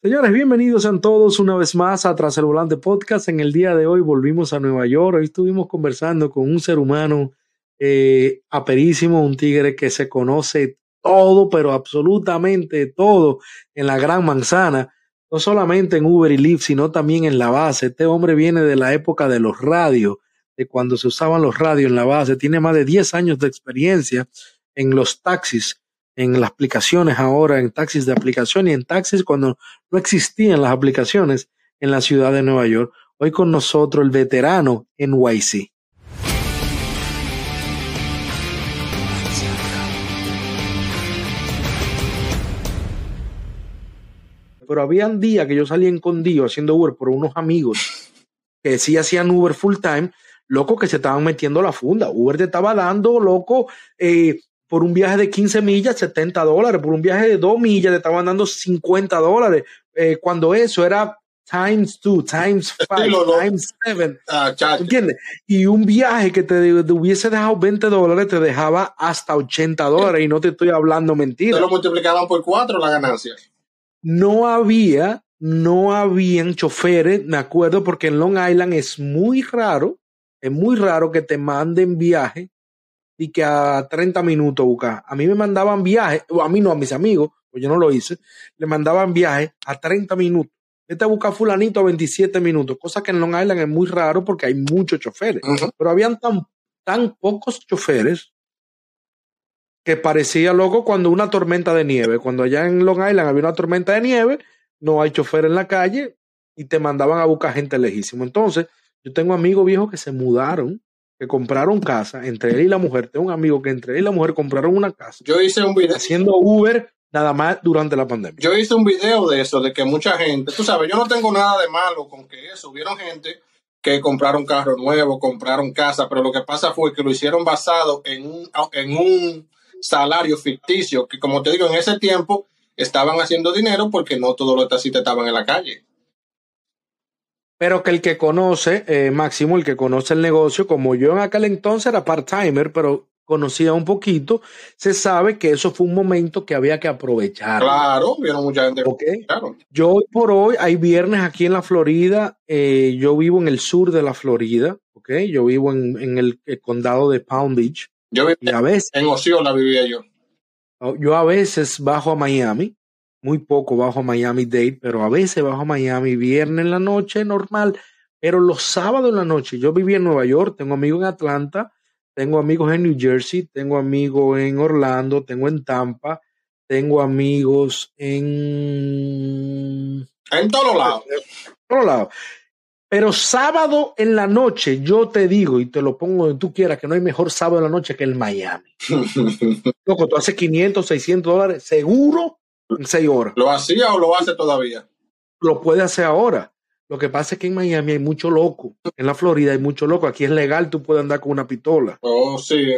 Señores, bienvenidos a todos una vez más a Tras el Volante Podcast. En el día de hoy volvimos a Nueva York. Hoy estuvimos conversando con un ser humano eh, aperísimo, un tigre que se conoce todo, pero absolutamente todo en la Gran Manzana. No solamente en Uber y Lyft, sino también en la base. Este hombre viene de la época de los radios, de cuando se usaban los radios en la base. Tiene más de 10 años de experiencia en los taxis en las aplicaciones ahora, en taxis de aplicación y en taxis cuando no existían las aplicaciones en la ciudad de Nueva York. Hoy con nosotros el veterano NYC. Pero habían días que yo salía escondido haciendo Uber por unos amigos que sí hacían Uber full time, loco que se estaban metiendo la funda. Uber te estaba dando, loco, eh, por un viaje de 15 millas, 70 dólares, por un viaje de 2 millas, le estaban dando 50 dólares, eh, cuando eso era times 2, times 5, times 7. Ah, ¿Entiendes? Y un viaje que te, hubiese dejado 20 dólares te dejaba hasta 80 dólares, y no te estoy hablando mentira. Te lo multiplicaban por 4 la ganancia. No había, no habían choferes, me acuerdo, porque en Long Island es muy raro, es muy raro que te manden viaje y que a 30 minutos buscar. A mí me mandaban viajes, o a mí no, a mis amigos, pues yo no lo hice, le mandaban viajes a 30 minutos. Este busca fulanito a 27 minutos, cosa que en Long Island es muy raro porque hay muchos choferes. Pero habían tan, tan pocos choferes que parecía loco cuando una tormenta de nieve. Cuando allá en Long Island había una tormenta de nieve, no hay chofer en la calle y te mandaban a buscar gente lejísimo. Entonces, yo tengo amigos viejos que se mudaron que compraron casa, entre él y la mujer, tengo un amigo que entre él y la mujer compraron una casa. Yo hice un video. Haciendo Uber nada más durante la pandemia. Yo hice un video de eso, de que mucha gente, tú sabes, yo no tengo nada de malo con que eso. Hubieron gente que compraron carro nuevo, compraron casa, pero lo que pasa fue que lo hicieron basado en un, en un salario ficticio, que como te digo, en ese tiempo estaban haciendo dinero porque no todos los taxistas estaban en la calle pero que el que conoce, eh, Máximo, el que conoce el negocio, como yo en aquel entonces era part-timer, pero conocía un poquito, se sabe que eso fue un momento que había que aprovechar. Claro, vieron mucha gente. Okay. Yo hoy por hoy, hay viernes aquí en la Florida, eh, yo vivo en el sur de la Florida, ¿ok? Yo vivo en, en el, condado de Palm Beach. Yo vivo a veces, en Osceola vivía yo. Oh, yo a veces bajo a Miami, muy poco bajo Miami Dade, pero a veces bajo Miami, viernes en la noche, normal, pero los sábados en la noche, yo viví en Nueva York, tengo amigos en Atlanta, tengo amigos en New Jersey, tengo amigos en Orlando, tengo en Tampa, tengo amigos en... En todos lados. En todos lados. Pero sábado en la noche, yo te digo y te lo pongo donde tú quieras, que no hay mejor sábado en la noche que el Miami. Loco, tú haces 500, 600 dólares seguro en seis horas. ¿Lo hacía o lo hace todavía? Lo puede hacer ahora. Lo que pasa es que en Miami hay mucho loco. En la Florida hay mucho loco. Aquí es legal, tú puedes andar con una pistola. Oh, sí.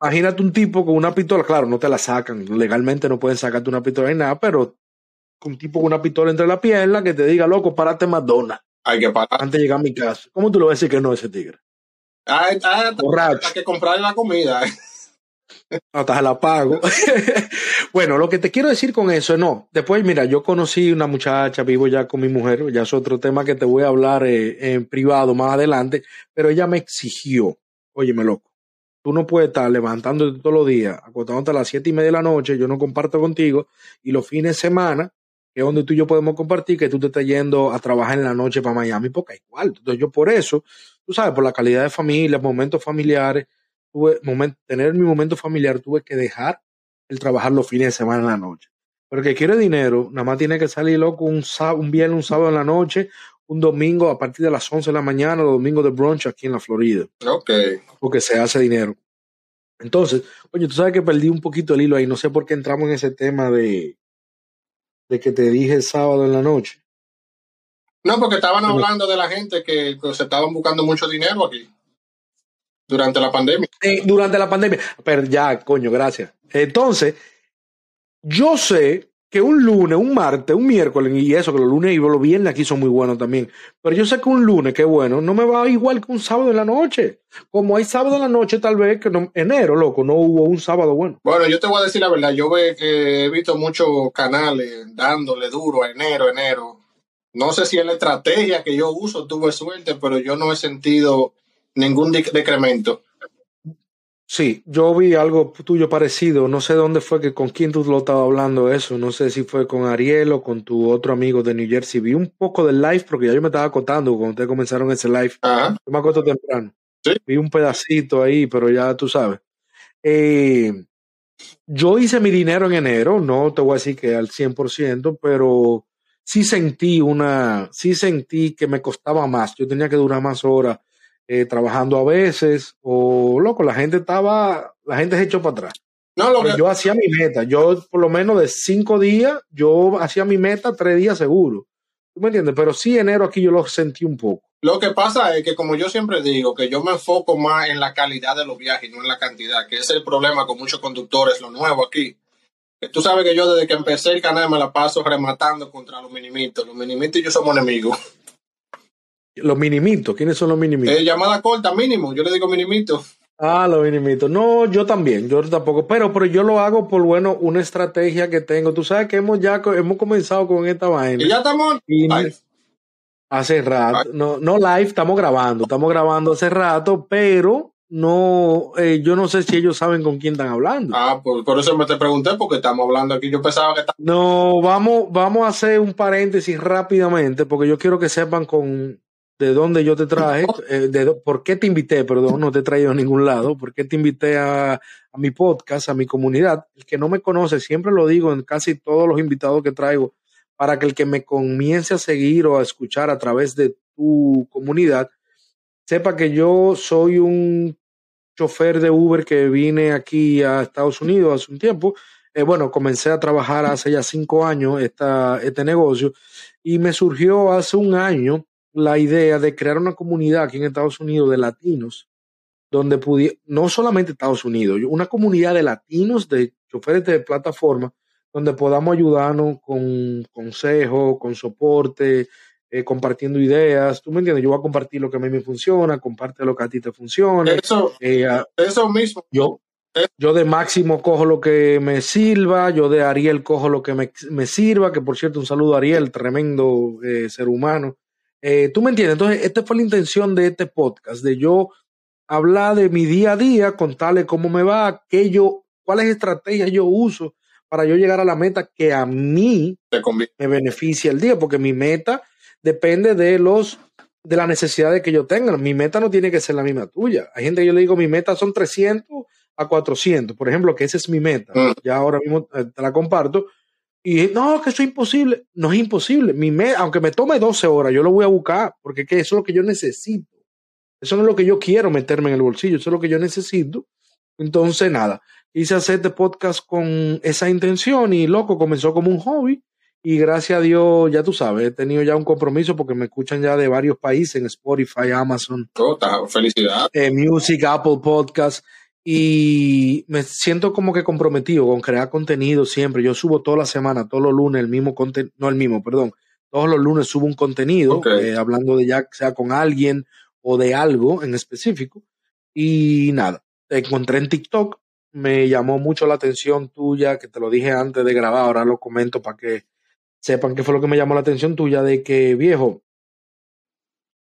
Imagínate un tipo con una pistola. Claro, no te la sacan. Legalmente no pueden sacarte una pistola ni nada, pero un tipo con una pistola entre la pierna que te diga, loco, párate Madonna. Hay que parar. Antes de llegar a mi casa. ¿Cómo tú le vas a decir que no ese tigre? Hay, hay que comprarle la comida. Hasta la pago. bueno, lo que te quiero decir con eso es no. Después, mira, yo conocí una muchacha, vivo ya con mi mujer, ya es otro tema que te voy a hablar eh, en privado más adelante, pero ella me exigió, óyeme loco, tú no puedes estar levantándote todos los días, acostándote a las siete y media de la noche, yo no comparto contigo, y los fines de semana, que es donde tú y yo podemos compartir, que tú te estás yendo a trabajar en la noche para Miami, porque igual. Entonces yo por eso, tú sabes, por la calidad de familia, momentos familiares, tuve momento, tener mi momento familiar, tuve que dejar el trabajar los fines de semana en la noche. Pero que quiere dinero, nada más tiene que salir loco un, un viernes, un sábado en la noche, un domingo a partir de las 11 de la mañana, los domingos de brunch aquí en la Florida. Ok. Porque se hace dinero. Entonces, oye, tú sabes que perdí un poquito el hilo ahí, no sé por qué entramos en ese tema de, de que te dije el sábado en la noche. No, porque estaban hablando de la gente que se estaban buscando mucho dinero aquí. Durante la pandemia. Eh, durante la pandemia. Pero ya, coño, gracias. Entonces, yo sé que un lunes, un martes, un miércoles, y eso, que los lunes y los viernes aquí son muy buenos también. Pero yo sé que un lunes, que bueno, no me va igual que un sábado en la noche. Como hay sábado en la noche, tal vez que no, enero, loco, no hubo un sábado bueno. Bueno, yo te voy a decir la verdad, yo ve que he visto muchos canales dándole duro a enero, enero. No sé si es la estrategia que yo uso, tuve suerte, pero yo no he sentido ningún decremento. Sí, yo vi algo tuyo parecido. No sé dónde fue que con quién tú lo estabas hablando eso. No sé si fue con Ariel o con tu otro amigo de New Jersey. Vi un poco del live porque ya yo me estaba acotando cuando ustedes comenzaron ese live. Yo me acoto temprano. ¿Sí? Vi un pedacito ahí, pero ya tú sabes. Eh, yo hice mi dinero en enero, no te voy a decir que al 100%, pero sí sentí una, sí sentí que me costaba más. Yo tenía que durar más horas eh, trabajando a veces, o loco, la gente estaba, la gente se echó para atrás. No, lo que... Yo hacía mi meta, yo por lo menos de cinco días, yo hacía mi meta tres días seguro. ¿Tú me entiendes? Pero sí, enero aquí yo lo sentí un poco. Lo que pasa es que, como yo siempre digo, que yo me enfoco más en la calidad de los viajes no en la cantidad, que es el problema con muchos conductores, lo nuevo aquí. Tú sabes que yo desde que empecé el canal me la paso rematando contra los minimitos. Los minimitos y yo somos enemigos. Los minimitos, ¿quiénes son los minimitos? Eh, llamada corta, mínimo, yo le digo minimito. Ah, los minimitos. No, yo también, yo tampoco, pero, pero yo lo hago por, bueno, una estrategia que tengo. Tú sabes que hemos ya hemos comenzado con esta vaina. Y ya estamos live. hace rato, no, no live, estamos grabando, estamos grabando hace rato, pero no, eh, yo no sé si ellos saben con quién están hablando. Ah, pues por eso me te pregunté, porque estamos hablando aquí. Yo pensaba que. No, vamos, vamos a hacer un paréntesis rápidamente, porque yo quiero que sepan con de dónde yo te traje, eh, de por qué te invité, perdón, no te he traído a ningún lado, por qué te invité a, a mi podcast, a mi comunidad. El que no me conoce, siempre lo digo en casi todos los invitados que traigo, para que el que me comience a seguir o a escuchar a través de tu comunidad, sepa que yo soy un chofer de Uber que vine aquí a Estados Unidos hace un tiempo. Eh, bueno, comencé a trabajar hace ya cinco años esta, este negocio y me surgió hace un año la idea de crear una comunidad aquí en Estados Unidos de latinos, donde pudiera, no solamente Estados Unidos, una comunidad de latinos, de choferes de plataforma, donde podamos ayudarnos con consejos, con soporte, eh, compartiendo ideas. ¿Tú me entiendes? Yo voy a compartir lo que a mí me funciona, comparte lo que a ti te funciona. Eso, Eh, eso mismo. yo, yo de Máximo cojo lo que me sirva, yo de Ariel cojo lo que me, me sirva, que por cierto un saludo a Ariel, tremendo eh, ser humano. Eh, ¿Tú me entiendes? Entonces, esta fue la intención de este podcast, de yo hablar de mi día a día, contarle cómo me va, qué yo, cuáles estrategias yo uso para yo llegar a la meta que a mí me beneficia el día, porque mi meta depende de los de las necesidades que yo tenga. Mi meta no tiene que ser la misma tuya. Hay gente que yo le digo, mi meta son 300 a 400, por ejemplo, que esa es mi meta. Mm. Ya ahora mismo eh, te la comparto. Y no, que eso es imposible. No es imposible. Mi me- aunque me tome 12 horas, yo lo voy a buscar, porque que eso es lo que yo necesito. Eso no es lo que yo quiero meterme en el bolsillo, eso es lo que yo necesito. Entonces, nada, hice hacer este podcast con esa intención y loco, comenzó como un hobby y gracias a Dios, ya tú sabes, he tenido ya un compromiso porque me escuchan ya de varios países en Spotify, Amazon, Tota, felicidad. eh, Music, Apple Podcast y me siento como que comprometido con crear contenido siempre. Yo subo toda la semana, todos los lunes el mismo contenido, no el mismo, perdón, todos los lunes subo un contenido eh, hablando de ya sea con alguien o de algo en específico y nada, te encontré en TikTok, me llamó mucho la atención tuya, que te lo dije antes de grabar, ahora lo comento para que sepan qué fue lo que me llamó la atención tuya, de que viejo,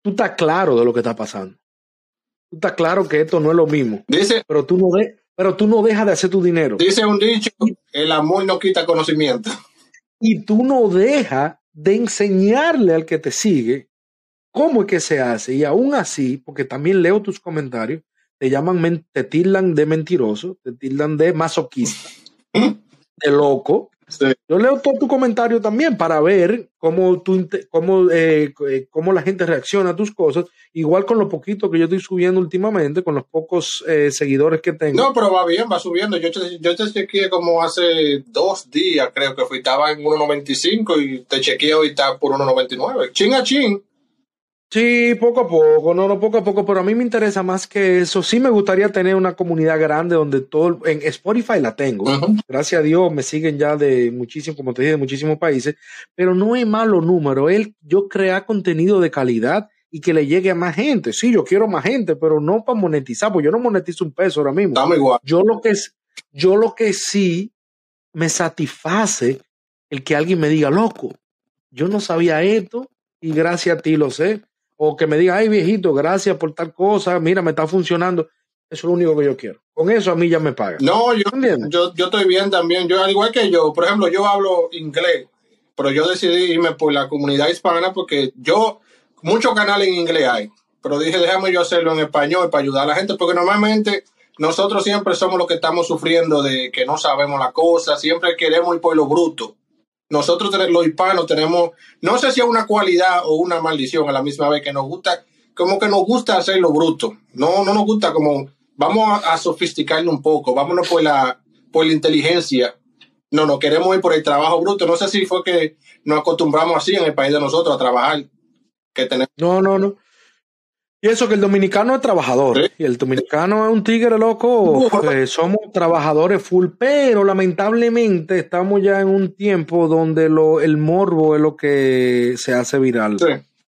tú estás claro de lo que está pasando. Tú estás claro que esto no es lo mismo, Dice, pero tú no, de, pero tú no dejas de hacer tu dinero. dice un dicho, el amor no quita conocimiento. Y tú no dejas de enseñarle al que te sigue cómo es que se hace. Y aún así, porque también leo tus comentarios, te llaman, te tildan de mentiroso, te tildan de masoquista, de loco. Sí. Yo leo todo tu comentario también para ver cómo, tú, cómo, eh, eh, cómo la gente reacciona a tus cosas, igual con lo poquito que yo estoy subiendo últimamente, con los pocos eh, seguidores que tengo. No, pero va bien, va subiendo. Yo te, yo te chequeé como hace dos días, creo que fui. Estaba en 1.95 y te chequeé hoy está por 1.99. Chin a chin. Sí, poco a poco, no, no, poco a poco, pero a mí me interesa más que eso. Sí me gustaría tener una comunidad grande donde todo, en Spotify la tengo. Gracias a Dios me siguen ya de muchísimos, como te dije, de muchísimos países, pero no es malo número. Él, yo crear contenido de calidad y que le llegue a más gente. Sí, yo quiero más gente, pero no para monetizar, porque yo no monetizo un peso ahora mismo. igual. Yo lo que, yo lo que sí me satisface el que alguien me diga, loco, yo no sabía esto y gracias a ti lo sé o que me diga, ay viejito, gracias por tal cosa, mira, me está funcionando. Eso es lo único que yo quiero. Con eso a mí ya me pagan. No, yo, yo, yo, estoy bien también. Yo, al igual que yo, por ejemplo, yo hablo inglés, pero yo decidí irme por la comunidad hispana porque yo, muchos canales en inglés hay, pero dije, déjame yo hacerlo en español para ayudar a la gente, porque normalmente nosotros siempre somos los que estamos sufriendo de que no sabemos la cosa, siempre queremos ir por lo bruto nosotros los hispanos tenemos, no sé si es una cualidad o una maldición a la misma vez, que nos gusta, como que nos gusta hacer lo bruto. No, no nos gusta como, vamos a, sofisticarnos un poco, vámonos por la, por la inteligencia. No, no queremos ir por el trabajo bruto. No sé si fue que nos acostumbramos así en el país de nosotros a trabajar. Que tenemos. No, no, no. Y eso que el dominicano es trabajador. Y el dominicano es un tigre loco. Eh, somos trabajadores full, pero lamentablemente estamos ya en un tiempo donde lo, el morbo es lo que se hace viral.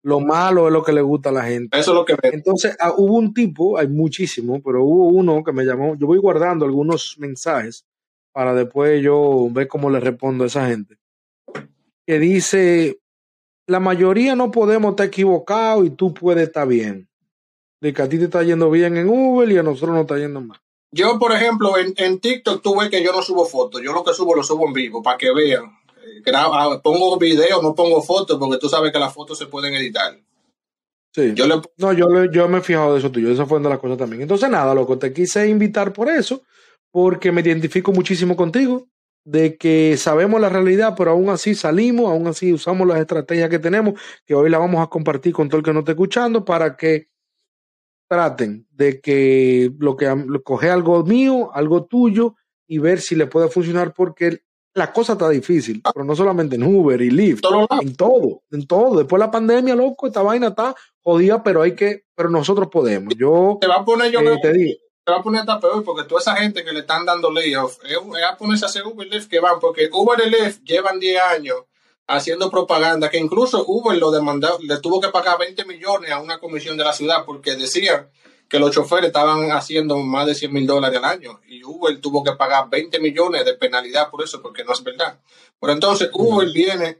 Lo malo es lo que le gusta a la gente. Eso es lo que Entonces, ah, hubo un tipo, hay muchísimos, pero hubo uno que me llamó. Yo voy guardando algunos mensajes para después yo ver cómo le respondo a esa gente. Que dice: La mayoría no podemos estar equivocados y tú puedes estar bien de que a ti te está yendo bien en Uber y a nosotros nos está yendo mal. Yo, por ejemplo, en, en TikTok tú ves que yo no subo fotos. Yo lo que subo lo subo en vivo para que vean. Ah, pongo videos, no pongo fotos porque tú sabes que las fotos se pueden editar. Sí. Yo No, yo, yo me he fijado de eso tuyo. Esa fue una de las cosas también. Entonces, nada, loco, te quise invitar por eso, porque me identifico muchísimo contigo, de que sabemos la realidad, pero aún así salimos, aún así usamos las estrategias que tenemos, que hoy la vamos a compartir con todo el que no esté escuchando, para que traten de que lo que coge algo mío, algo tuyo y ver si le puede funcionar porque la cosa está difícil, pero no solamente en Uber y Lyft, en todo, en todo. Después de la pandemia, loco, esta vaina está jodida, pero hay que, pero nosotros podemos. Yo te va a poner yo eh, te digo. Te va a poner hasta peor porque toda esa gente que le están dando layoff es, a ponerse a hacer Uber y Lyft que van, porque Uber y Lyft llevan 10 años haciendo propaganda, que incluso Uber lo demandó, le tuvo que pagar 20 millones a una comisión de la ciudad porque decían que los choferes estaban haciendo más de 100 mil dólares al año y Uber tuvo que pagar 20 millones de penalidad por eso, porque no es verdad. Pero entonces Uber viene,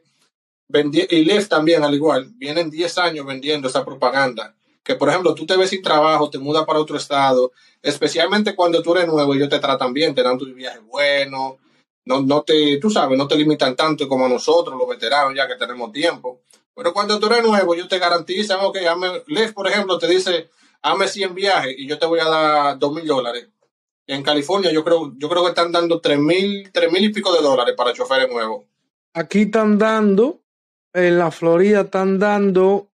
y Lyft también al igual, vienen 10 años vendiendo esa propaganda. Que por ejemplo, tú te ves sin trabajo, te mudas para otro estado, especialmente cuando tú eres nuevo, ellos te tratan bien, te dan tu viaje bueno, no, no te, tú sabes, no te limitan tanto como nosotros, los veteranos, ya que tenemos tiempo. Pero cuando tú eres nuevo, ellos te garantizan, ok, Les, por ejemplo, te dice, hazme 100 viajes y yo te voy a dar 2 mil dólares. En California yo creo, yo creo que están dando 3 mil, mil y pico de dólares para choferes nuevos. Aquí están dando, en la Florida están dando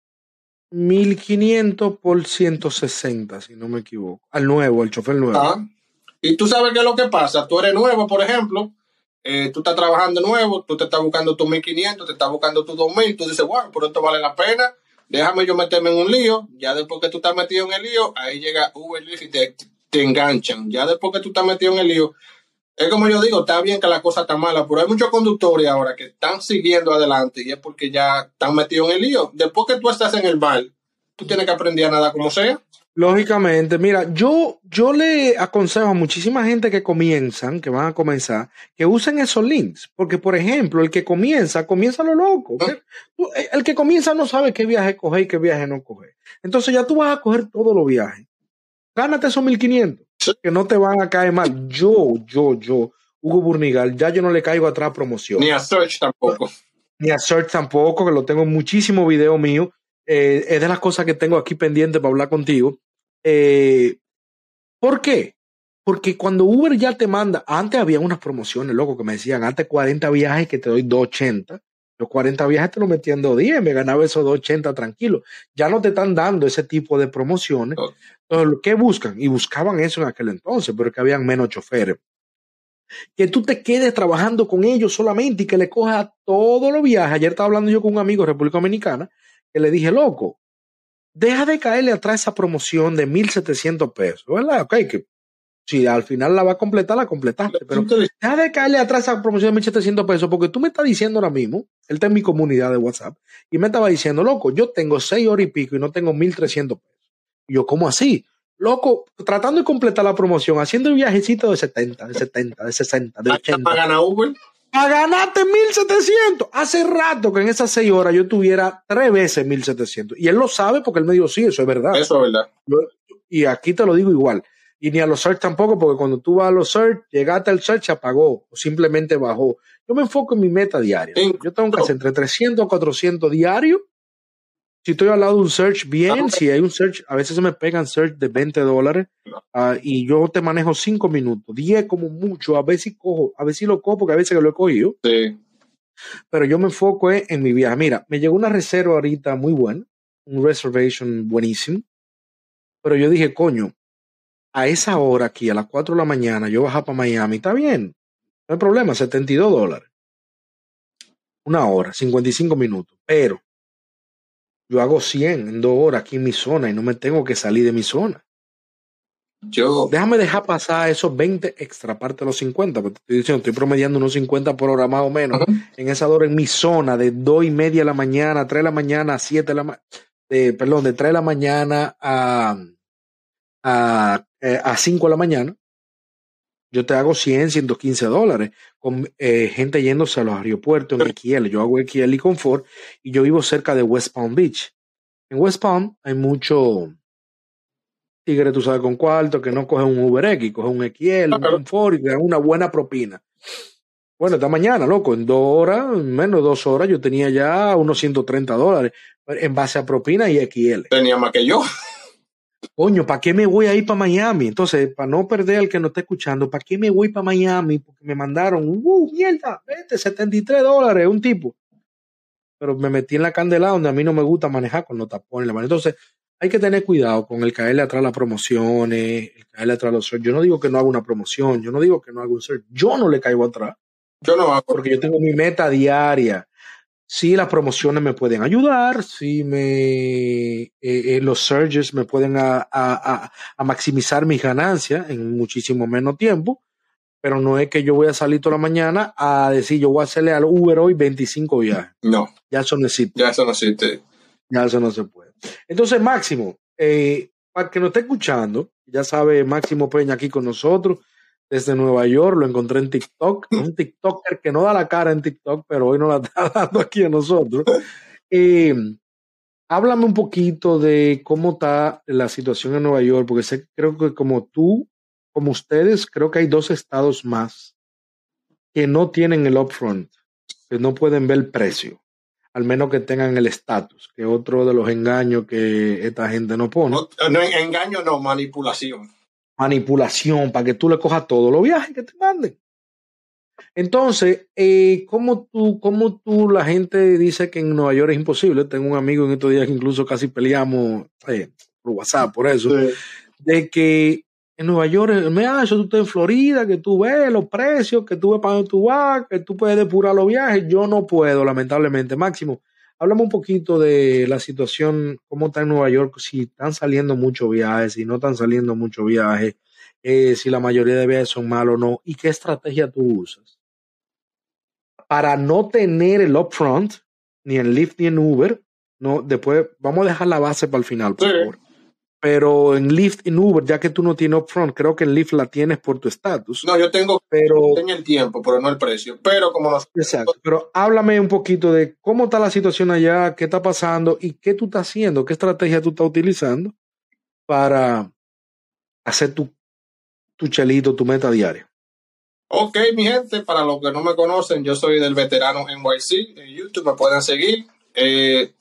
1500 por 160, si no me equivoco. Al nuevo, al chofer nuevo. Ah. Y tú sabes qué es lo que pasa. Tú eres nuevo, por ejemplo, eh, tú estás trabajando nuevo, tú te estás buscando tus 1500, te estás buscando tus 2000, tú dices, bueno, por esto vale la pena, déjame yo meterme en un lío, ya después que tú estás metido en el lío, ahí llega Uber y te, te enganchan, ya después que tú estás metido en el lío, es como yo digo, está bien que la cosa está mala, pero hay muchos conductores ahora que están siguiendo adelante y es porque ya están metidos en el lío. Después que tú estás en el mal, tú tienes que aprender a nada como sea. Lógicamente, mira, yo, yo le aconsejo a muchísima gente que comienzan, que van a comenzar, que usen esos links. Porque, por ejemplo, el que comienza, comienza lo loco. Ah. Eh, el que comienza no sabe qué viaje coger y qué viaje no coger. Entonces ya tú vas a coger todos los viajes. Gánate esos 1500, que no te van a caer mal. Yo, yo, yo, Hugo Burnigal, ya yo no le caigo atrás promoción. Ni a Search tampoco. Ni a Search tampoco, que lo tengo en muchísimo video mío. Eh, es de las cosas que tengo aquí pendiente para hablar contigo. Eh, ¿Por qué? Porque cuando Uber ya te manda, antes había unas promociones, loco, que me decían, antes 40 viajes que te doy 280. Los 40 viajes te lo metían 10, me ganaba esos 280 tranquilo. Ya no te están dando ese tipo de promociones. Entonces, ¿qué buscan? Y buscaban eso en aquel entonces, pero que habían menos choferes. Que tú te quedes trabajando con ellos solamente y que le cojas todos los viajes. Ayer estaba hablando yo con un amigo de República Dominicana que le dije, loco, deja de caerle atrás esa promoción de 1.700 pesos, ¿verdad? Ok, que si al final la va a completar, la completaste, pero deja de caerle atrás esa promoción de 1.700 pesos, porque tú me estás diciendo ahora mismo, él está en mi comunidad de WhatsApp, y me estaba diciendo, loco, yo tengo 6 horas y pico y no tengo 1.300 pesos. Y yo, ¿cómo así? Loco, tratando de completar la promoción, haciendo el viajecito de 70, de 70, de 60, de 80. ¿Para ganar Uber? A ganarte 1700. Hace rato que en esas seis horas yo tuviera tres veces 1700. Y él lo sabe porque él me dijo, sí, eso es verdad. Eso es verdad. y aquí te lo digo igual. Y ni a los search tampoco, porque cuando tú vas a los search, llegaste al search, se apagó o simplemente bajó. Yo me enfoco en mi meta diaria. Yo tengo que hacer entre 300 a 400 diarios si estoy al lado de un search, bien. Si hay un search, a veces se me pegan search de 20 dólares ah, y yo te manejo 5 minutos, 10 como mucho. A veces cojo, a veces lo cojo porque a veces lo he cogido. Sí. Pero yo me enfoco en mi viaje. Mira, me llegó una reserva ahorita muy buena, un reservation buenísimo. Pero yo dije, coño, a esa hora aquí, a las 4 de la mañana, yo bajo para Miami, está bien. No hay problema, 72 dólares. Una hora, 55 minutos. Pero yo hago 100 en dos horas aquí en mi zona y no me tengo que salir de mi zona. Yo. Déjame dejar pasar esos 20 extra, aparte de los 50, porque te estoy diciendo, estoy promediando unos 50 por hora más o menos en esa hora en mi zona, de 2 y media de la mañana, 3 de la mañana a 7 de la mañana, perdón, de 3 de la mañana a, a, eh, a 5 de la mañana. Yo te hago 100, 115 dólares con eh, gente yéndose a los aeropuertos en XL. Yo hago XL y Confort y yo vivo cerca de West Palm Beach. En West Palm hay mucho tigre, tú sabes con cuarto, que no coge un Uber X, coge un XL, un Confort y te dan una buena propina. Bueno, esta mañana, loco, en dos horas, menos de dos horas, yo tenía ya unos 130 dólares en base a propina y XL. Tenía más que yo coño, ¿para qué me voy a ir para Miami? Entonces, para no perder al que no está escuchando, ¿para qué me voy para Miami? Porque me mandaron, uh, mierda, vete, 73 dólares, un tipo. Pero me metí en la candela donde a mí no me gusta manejar con los tapones. Entonces, hay que tener cuidado con el caerle atrás las promociones, el caerle atrás los Yo no digo que no haga una promoción, yo no digo que no haga un search, yo no le caigo atrás. Yo no hago. Porque yo tengo mi meta diaria sí las promociones me pueden ayudar, sí me, eh, eh, los surges me pueden a, a, a, maximizar mis ganancias en muchísimo menos tiempo, pero no es que yo voy a salir toda la mañana a decir yo voy a hacerle al Uber hoy 25 viajes. No. Ya eso no existe. Ya eso no existe. Ya eso no se puede. Entonces, Máximo, eh, para que nos esté escuchando, ya sabe Máximo Peña aquí con nosotros desde Nueva York, lo encontré en TikTok, un TikToker que no da la cara en TikTok, pero hoy no la está dando aquí a nosotros. Eh, háblame un poquito de cómo está la situación en Nueva York, porque sé, creo que como tú, como ustedes, creo que hay dos estados más que no tienen el upfront, que no pueden ver el precio, al menos que tengan el estatus, que es otro de los engaños que esta gente no pone. no engaño, no, manipulación manipulación para que tú le cojas todos los viajes que te manden. Entonces, eh, ¿cómo, tú, ¿cómo tú la gente dice que en Nueva York es imposible? Tengo un amigo en estos días que incluso casi peleamos eh, por WhatsApp por eso, de que en Nueva York, me ha eso tú estás en Florida, que tú ves los precios, que tú ves para dónde tú vas, que tú puedes depurar los viajes. Yo no puedo, lamentablemente. Máximo, Háblame un poquito de la situación, cómo está en Nueva York, si están saliendo muchos viajes, si no están saliendo muchos viajes, eh, si la mayoría de viajes son malos o no, y qué estrategia tú usas para no tener el upfront, ni en Lyft ni en Uber. No, después vamos a dejar la base para el final, por favor. Pero en Lyft y Uber, ya que tú no tienes upfront, creo que en Lyft la tienes por tu estatus. No, yo tengo, pero, tengo el tiempo, pero no el precio. Pero como nos... Exacto. Pero háblame un poquito de cómo está la situación allá, qué está pasando y qué tú estás haciendo, qué estrategia tú estás utilizando para hacer tu, tu chelito, tu meta diaria. Ok, mi gente, para los que no me conocen, yo soy del veterano NYC. En YouTube me pueden seguir. Eh,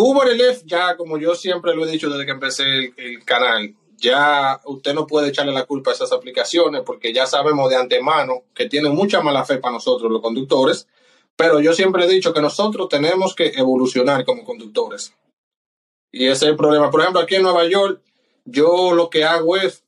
Uber Lyft, ya como yo siempre lo he dicho desde que empecé el, canal, ya usted no puede echarle la culpa a esas aplicaciones porque ya sabemos de antemano que tienen mucha mala fe para nosotros los conductores, pero yo siempre he dicho que nosotros tenemos que evolucionar como conductores. Y ese es el problema. Por ejemplo, aquí en Nueva York, yo lo que hago es,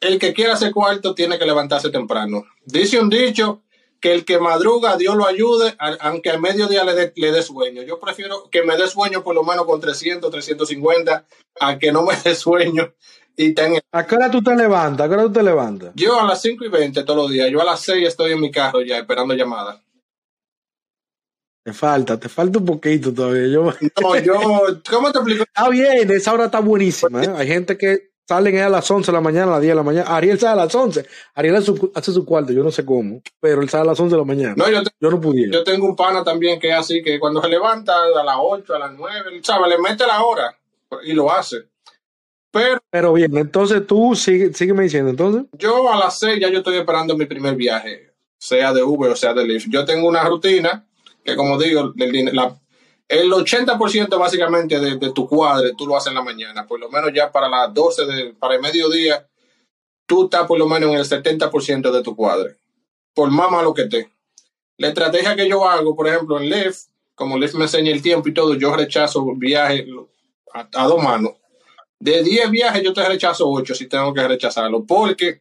el que quiera hacer cuarto tiene que levantarse temprano. Dice un dicho que el que madruga, Dios lo ayude, aunque al mediodía le dé le sueño. Yo prefiero que me dé sueño por lo menos con 300, 350, a que no me dé sueño y tenga... ¿A qué hora tú te levantas? ¿A qué hora tú te levantas? Yo a las 5 y 20 todos los días. Yo a las 6 estoy en mi carro ya esperando llamadas. Te falta, te falta un poquito todavía. Yo... No, yo, ¿cómo te explico? Está bien, esa hora está buenísima. ¿eh? Hay gente que salen a las 11 de la mañana, a las 10 de la mañana. Ariel sale a las 11. Ariel hace su, cuarto, yo no sé cómo, pero él sale a las 11 de la mañana. No, yo, yo no pudiera. Yo tengo un pana también que es así, que cuando se levanta a las 8, a las 9, ¿sabes? Le mete la hora y lo hace. Pero, pero bien, entonces tú sigue, sígueme diciendo, entonces. Yo a las 6 ya yo estoy esperando mi primer viaje, sea de Uber o sea de Lyft. Yo tengo una rutina que como digo, la, el 80% básicamente de, tu cuadre tú lo haces en la mañana, por lo menos ya para las 12, de, para el mediodía, tú estás por lo menos en el 70% de tu cuadre, por más malo que esté. La estrategia que yo hago, por ejemplo, en Lyft, como Lyft me enseña el tiempo y todo, yo rechazo viajes a, a dos manos. De 10 viajes yo te rechazo 8 si tengo que rechazarlo, porque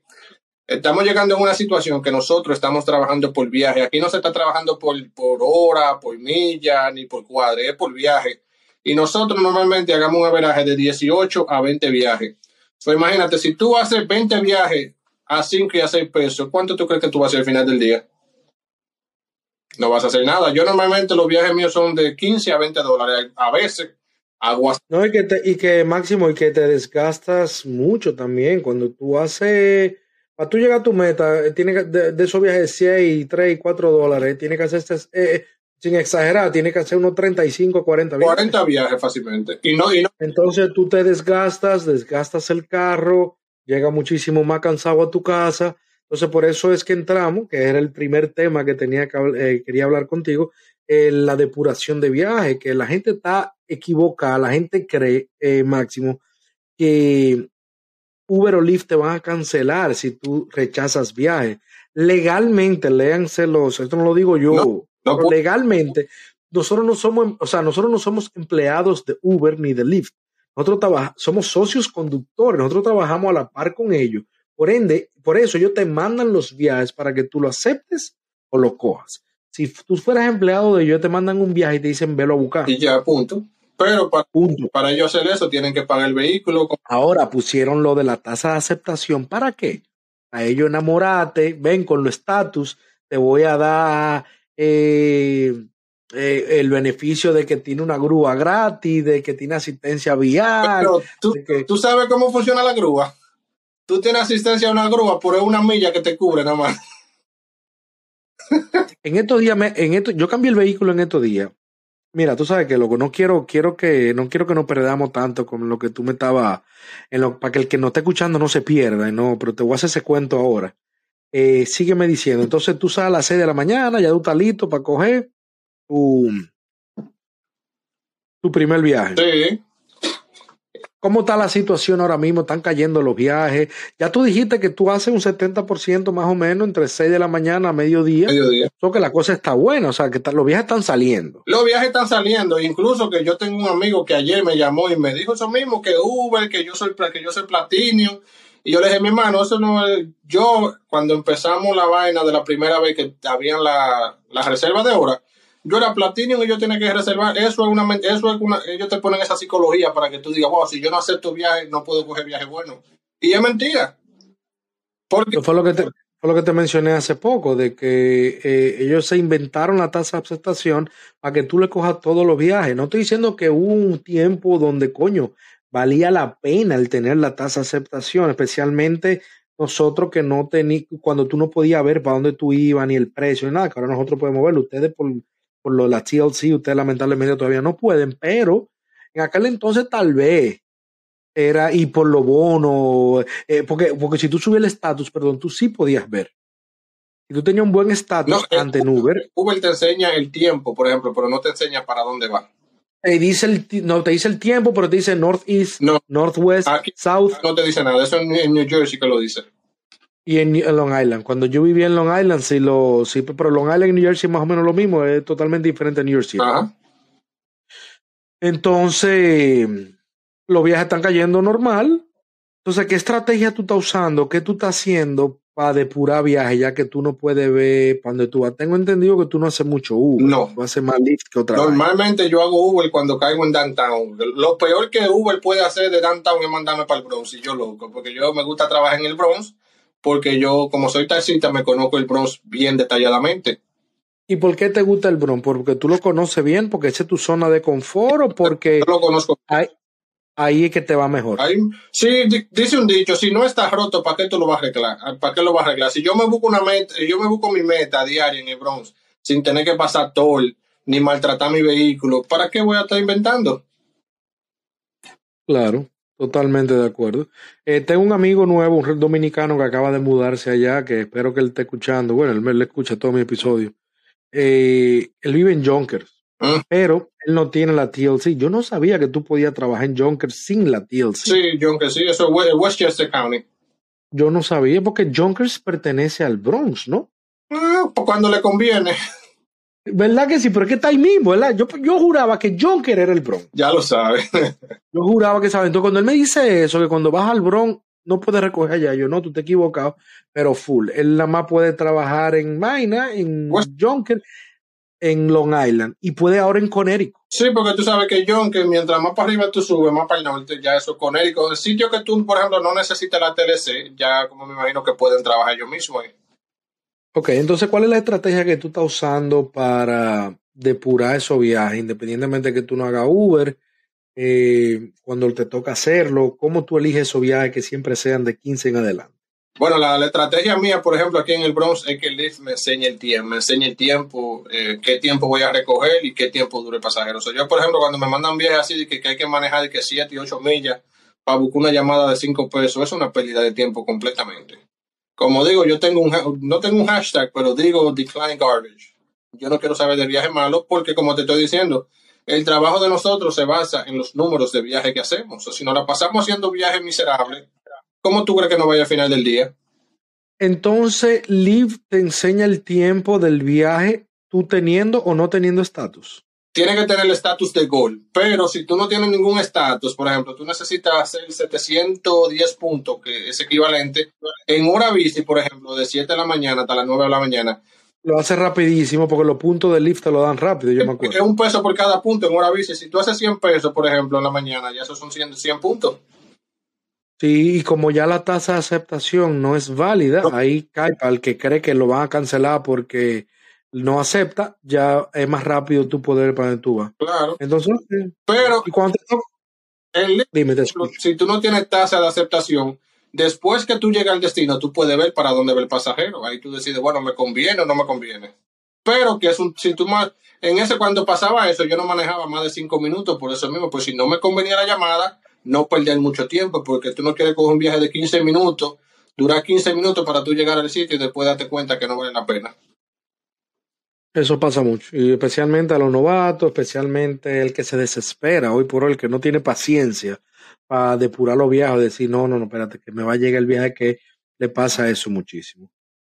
estamos llegando a una situación que nosotros estamos trabajando por viaje. Aquí no se está trabajando por, por hora, por milla, ni por cuadre, es por viaje. Y nosotros normalmente hagamos un averaje de 18 a 20 viajes. So, imagínate, si tú haces 20 viajes a 5 y a 6 pesos, ¿cuánto tú crees que tú vas a hacer al final del día? No vas a hacer nada. Yo normalmente los viajes míos son de 15 a 20 dólares. A veces hago No, y que, te, y que máximo, y que te desgastas mucho también. Cuando tú haces para tú llegar a tu meta, eh, tiene que, de, esos viajes de 6, 3, 4 dólares, tiene que hacer, este, eh, eh, sin exagerar, tiene que hacer unos 35, 40 viajes. 40 viajes fácilmente. Y no, y no. Entonces tú te desgastas, desgastas el carro, llega muchísimo más cansado a tu casa. Entonces por eso es que entramos, que era el primer tema que tenía que quería hablar contigo, la depuración de viaje, que la gente está equivocada, la gente cree, Máximo, que Uber o Lyft te van a cancelar si tú rechazas viaje. Legalmente, léanselos, esto no lo digo yo, legalmente, nosotros no somos, o sea, nosotros no somos empleados de Uber ni de Lyft. Nosotros somos socios conductores, nosotros trabajamos a la par con ellos. Por ende, por eso ellos te mandan los viajes para que tú lo aceptes o lo cojas. Si tú fueras empleado de ellos, te mandan un viaje y te dicen velo a buscar. Y ya, punto. Pero para, para ellos hacer eso tienen que pagar el vehículo. Ahora pusieron lo de la tasa de aceptación. ¿Para qué? A ellos enamorate, ven con lo estatus, te voy a dar eh, eh, el beneficio de que tiene una grúa gratis, de que tiene asistencia vial. Pero tú, tú sabes cómo funciona la grúa. Tú tienes asistencia a una grúa por una milla que te cubre nada más. en estos días, en esto, yo cambié el vehículo en estos días Mira, tú sabes que loco, no quiero, quiero que, no quiero que nos perdamos tanto con lo que tú me estabas, en lo, para que el que no esté escuchando no se pierda, no, pero te voy a hacer ese cuento ahora. Eh, sígueme diciendo. Entonces tú sales a las 6 de la mañana, ya tú estás listo para coger tu, tu primer viaje. Sí. ¿Cómo está la situación ahora mismo? ¿Están cayendo los viajes? Ya tú dijiste que tú haces un 70% más o menos entre 6 de la mañana a mediodía. Mediodía. Eso que la cosa está buena, o sea, que los viajes están saliendo. Los viajes están saliendo, incluso que yo tengo un amigo que ayer me llamó y me dijo eso mismo, que Uber, que yo soy, que yo soy Platinum. Y yo le dije, mi hermano, eso no es... Yo, cuando empezamos la vaina de la primera vez que habían la, la reserva de hora, yo era platino y yo tenía que reservar. Eso es una, eso es una, ellos te ponen esa psicología para que tú digas, wow, si yo no acepto viaje, no puedo coger viaje bueno. Y es mentira. Porque fue lo que te, fue lo que te mencioné hace poco, de que eh, ellos se inventaron la tasa de aceptación para que tú le cojas todos los viajes. No estoy diciendo que hubo un tiempo donde, coño, valía la pena el tener la tasa de aceptación, especialmente nosotros que no teníamos, cuando tú no podías ver para dónde tú ibas, ni el precio, ni nada, que ahora nosotros podemos verlo. Ustedes por por lo de la TLC, ustedes lamentablemente todavía no pueden, pero en aquel entonces tal vez era, y por lo bono, eh, porque, porque si tú subías el estatus, perdón, tú sí podías ver. Si tú tenías un buen estatus eh, ante Uber. Uber te enseña el tiempo, por ejemplo, pero no te enseña para dónde va. Te dice el, no te dice el tiempo, pero te dice Northeast, no, Northwest, South. No te dice nada, eso en New Jersey que lo dice. Y en, Long Island. Cuando yo vivía en Long Island, sí lo. Sí, pero Long Island y New Jersey es más o menos lo mismo, es totalmente diferente a New Jersey. Entonces, los viajes están cayendo normal. Entonces, ¿qué estrategia tú estás usando? ¿Qué tú estás haciendo para depurar viajes, ya que tú no puedes ver cuando tú vas? Tengo entendido que tú no haces mucho Uber. No. Tú haces más Lyft que otra vez. Normalmente yo hago Uber cuando caigo en downtown. Lo peor que Uber puede hacer de downtown es mandarme para el Bronx, y yo loco, porque yo me gusta trabajar en el Bronx, porque yo, como soy taxista, me conozco el Bronx bien detalladamente. ¿Y por qué te gusta el Bronx? ¿Porque tú lo conoces bien? ¿Porque esa es tu zona de confort o porque Yo lo conozco. ahí, ahí es que te va mejor? Ahí, sí, di- dice un dicho, si no está roto, ¿para qué tú lo vas a arreglar? ¿Para qué lo vas a arreglar? Si yo me busco una meta, yo me busco mi meta diaria en el Bronx, sin tener que pasar toll, ni maltratar mi vehículo, ¿para qué voy a estar inventando? Claro, totalmente de acuerdo. Eh, tengo un amigo nuevo, un dominicano que acaba de mudarse allá, que espero que él esté escuchando. Bueno, él, me- él escucha todo mi episodio. Eh, él vive en Yonkers, Mm. pero él no tiene la TLC. Yo no sabía que tú podías trabajar en Yonkers sin la TLC. Sí, que sí, eso es We- Westchester County. Yo no sabía porque Yonkers pertenece al Bronx, ¿no? Ah, pues cuando le conviene, ¿Verdad que sí? Pero es que está ahí mismo, ¿verdad? Yo, yo juraba que Yonkers era el Bronx. ya lo sabe. Yo juraba que sabía. Entonces, cuando él me dice eso, que cuando vas al Bronx no puedes recoger allá, yo no, tú te equivocado, pero full. Él nada más puede trabajar en Maina, en Pues- Yonkers, en Long Island y puede ahora en Connecticut. Sí, porque tú sabes que que mientras más para arriba tú subes, más para el norte, ya eso con él. Con el sitio que tú, por ejemplo, no necesitas la TLC, ya como me imagino que pueden trabajar ellos mismos. ahí. Ok, entonces, ¿cuál es la estrategia que tú estás usando para depurar esos viajes, independientemente de que tú no hagas Uber? eh, cuando te toca hacerlo, ¿cómo tú eliges esos viajes que siempre sean de 15 en adelante? Bueno, la, estrategia mía, por ejemplo, aquí en el Bronx, es que el Lyft me enseñe el tiempo, me enseñe el tiempo, eh, qué tiempo voy a recoger y qué tiempo dure el pasajero. O sea, yo, por ejemplo, cuando me mandan viajes así de que, que hay que manejar de que 7 y 8 millas para buscar una llamada de 5 pesos, es una pérdida de tiempo completamente. Como digo, yo tengo un, no tengo un hashtag, pero digo decline garbage. Yo no quiero saber de viajes malos porque, como te estoy diciendo, el trabajo de nosotros se basa en los números de viaje que hacemos. Si nos la pasamos haciendo viajes miserables, ¿cómo tú crees que nos vaya al final del día? Entonces, Live te enseña el tiempo del viaje, tú teniendo o no teniendo estatus. Tiene que tener el estatus de gol. Pero si tú no tienes ningún estatus, por ejemplo, tú necesitas hacer 710 puntos, que es equivalente, en hora bici, por ejemplo, de 7 de la mañana hasta las 9 de la mañana, Lo hace rapidísimo porque los puntos del lift te lo dan rápido, yo me es acuerdo. un peso por cada punto en hora bici. Si tú haces 100 pesos, por ejemplo, en la mañana, ya esos son 100, 100 puntos. Sí, y como ya la tasa de aceptación no es válida, No. ahí cae para el que cree que lo van a cancelar porque no acepta, ya es más rápido tú poder para donde tú vas. Claro. Entonces, sí. Pero y el dime, si tú no tienes tasa de aceptación, después que tú llegas al destino, tú puedes ver para dónde va el pasajero. Ahí tú decides, bueno, me conviene o no me conviene. Pero que es un, si tú más, en ese cuando pasaba eso, yo no manejaba más de cinco minutos por eso mismo, pues si no me convenía la llamada, no perder mucho tiempo, porque tú no quieres coger un viaje de 15 minutos, durar 15 minutos para tú llegar al sitio y después darte cuenta que no vale la pena. Eso pasa mucho, y especialmente a los novatos, especialmente el que se desespera hoy por hoy, el que no tiene paciencia para depurar los viajes, decir, no, no, no, espérate, que me va a llegar el viaje que le pasa eso muchísimo.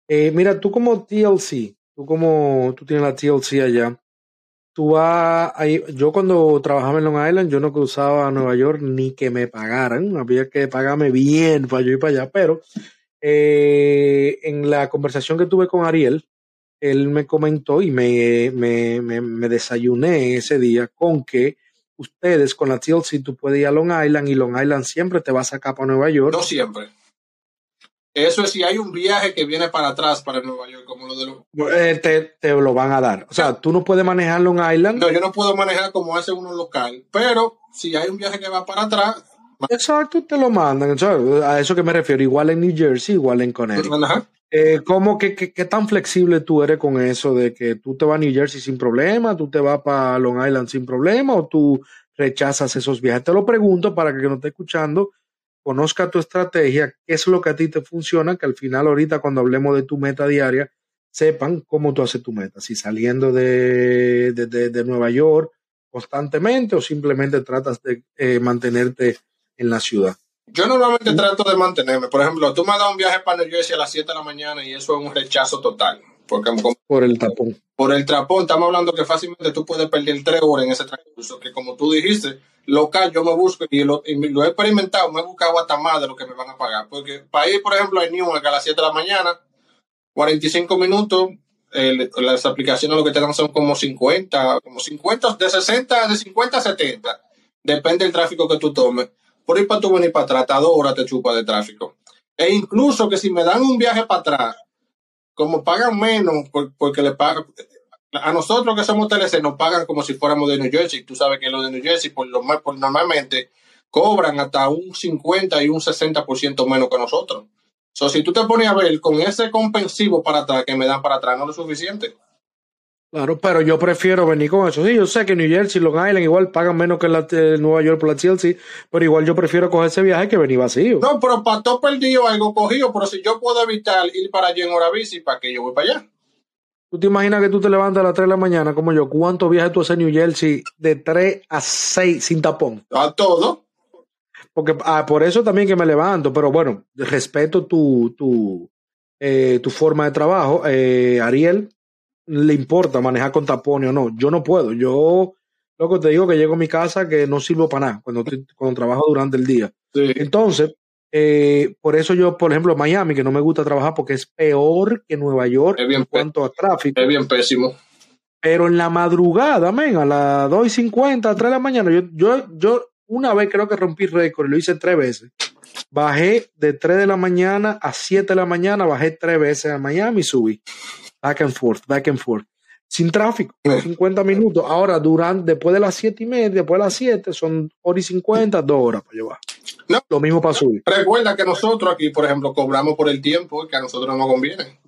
Eh, mira, tú como TLC, tú como tú tienes la TLC allá, tú vas ahí, yo cuando trabajaba en Long Island, yo no cruzaba a Nueva York ni que me pagaran, había que pagarme bien para yo ir para allá, pero eh, en la conversación que tuve con Ariel, él me comentó y me, me, me, me desayuné ese día con que ustedes con la TLC tú puedes ir a Long Island y Long Island siempre te va a sacar para Nueva York. No siempre. Eso es si hay un viaje que viene para atrás para Nueva York, como lo de los... Eh, te, te lo van a dar. O sea, tú no puedes manejar Long Island. No, yo no puedo manejar como hace uno local, pero si hay un viaje que va para atrás, Exacto, te lo mandan. O sea, a eso que me refiero. Igual en New Jersey, igual en Connecticut. ajá. Eh, ¿Cómo que, que- tan flexible tú eres con eso de que tú te vas a New Jersey sin problema, tú te vas para Long Island sin problema o tú rechazas esos viajes? Te lo pregunto para que que no esté escuchando conozca tu estrategia, qué es lo que a ti te funciona, que al final ahorita cuando hablemos de tu meta diaria, sepan cómo tú haces tu meta, si saliendo de, de, de- de Nueva York constantemente o simplemente tratas de eh, mantenerte en la ciudad. Yo normalmente trato de mantenerme. Por ejemplo, tú me has dado un viaje para New Jersey a las 7 de la mañana y eso es un rechazo total. Porque Por el tapón. por el trapón, estamos hablando que fácilmente tú puedes perder tres horas en ese transcurso, que como tú dijiste, local yo me busco y lo, y lo he experimentado, me he buscado hasta más de lo que me van a pagar. Porque para ir, por ejemplo, a Newark a las 7 de la mañana, 45 minutos, las aplicaciones lo que te dan son como 50, como 50, de 60, de 50 a 70. Depende del tráfico que tú tomes. Por ir para tú venir para atrás, hasta dos horas te chupa de tráfico. E incluso que si me dan un viaje para atrás, como pagan menos, por- porque le pagan, a nosotros que somos TLC nos pagan como si fuéramos de New Jersey. Tú sabes que los de New Jersey por, lo, más- normalmente cobran hasta un 50 y un 60% menos que nosotros. So, si tú te pones a ver con ese compensivo para atrás que me dan para atrás, no es lo suficiente. Claro, pero yo prefiero venir con eso. Sí, yo sé que New Jersey, Long Island igual pagan menos que la, eh, Nueva York por la TLC, pero igual yo prefiero coger ese viaje que venir vacío. No, pero para todo perdido algo cogido, pero si yo puedo evitar ir para allá en hora bici, ¿para qué yo voy para allá? ¿Tú te imaginas que tú te levantas a las 3 de la mañana como yo? ¿Cuántos viajes tú haces en New Jersey de 3 a 6 sin tapón? A todo. Porque ah, por eso también que me levanto, pero bueno, respeto tu, tu, eh, tu forma de trabajo. Eh, Ariel, le importa manejar con tapones o no. Yo no puedo. Yo, loco, te digo que llego a mi casa que no sirvo para nada cuando, estoy- cuando trabajo durante el día. Sí. Entonces, eh, por eso yo, por ejemplo, Miami, que no me gusta trabajar porque es peor que Nueva York bien en cuanto a tráfico. Es bien pésimo. Pero en la madrugada, men, a las 2 y 50, 3 de la mañana, yo, yo, yo una vez creo que rompí récord y lo hice tres veces. Bajé de 3 de la mañana a 7 de la mañana, bajé tres veces a Miami y subí. Back and forth, back and forth. Sin tráfico, 50 minutos. Ahora, durante, después de las 7 y media, después de las 7, son hora y 50, 2 horas para llevar. No. Lo mismo para subir. Recuerda que nosotros aquí, por ejemplo, cobramos por el tiempo que a nosotros no nos conviene.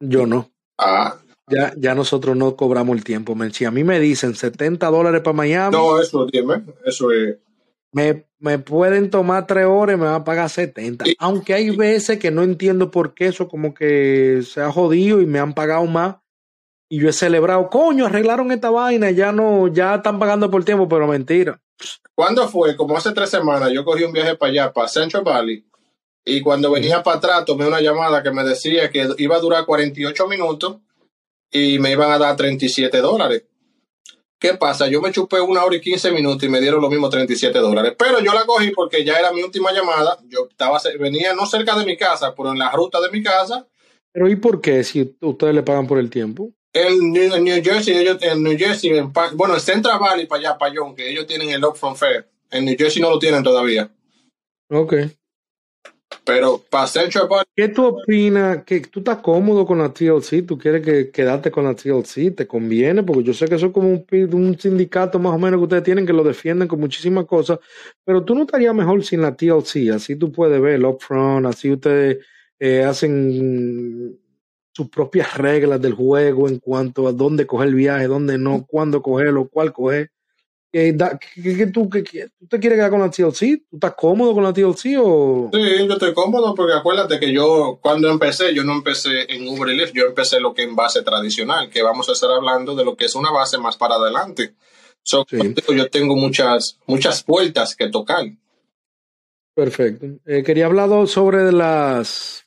Yo no. Ah, Ya, ya nosotros no cobramos el tiempo. Si a mí me dicen 70 dólares para Miami, no, eso, dime, eso es. Me, me pueden tomar tres horas y me van a pagar 70. Sí. Aunque hay veces que no entiendo por qué eso como que se ha jodido y me han pagado más. Y yo he celebrado, coño, arreglaron esta vaina, ya no, ya están pagando por tiempo, pero mentira. ¿Cuándo fue? Como hace tres semanas, yo cogí un viaje para allá, para Central Valley, y cuando venía para atrás tomé una llamada que me decía que iba a durar 48 minutos y me iban a dar 37 dólares. ¿Qué pasa? Yo me chupé una hora y 15 minutos y me dieron lo mismo 37 dólares. Pero yo la cogí porque ya era mi última llamada. Yo estaba, venía no cerca de mi casa, pero en la ruta de mi casa. Pero ¿y por qué si ustedes le pagan por el tiempo? En New, en New Jersey, ellos, en New Jersey, en bueno, en Central Valley para allá, para Young, que ellos tienen el Upfront Fair. En New Jersey no lo tienen todavía. Ok. Pero para Central Valley, ¿Qué tú opinas? ¿Que tú estás cómodo con la TLC? ¿Tú quieres que quedarte con la TLC? ¿Te conviene? Porque yo sé que eso es como un sindicato más o menos que ustedes tienen que lo defienden con muchísimas cosas, pero tú no estarías mejor sin la TLC. Así tú puedes ver el upfront, así ustedes eh, hacen sus propias reglas del juego en cuanto a dónde coger el viaje, dónde no, cuándo cogerlo, cuál coger. ¿Qué, da- qué- qué tú, qué- ¿Tú te quieres quedar con la TLC? ¿Tú estás cómodo con la TLC o...? sí, yo estoy cómodo porque acuérdate que yo cuando empecé, yo no empecé en Uber y Lyft, yo empecé lo que en base tradicional, que vamos a estar hablando de lo que es una base más para adelante. So, Sí. yo tengo muchas, muchas puertas que tocar. Perfecto. Eh, quería hablar sobre las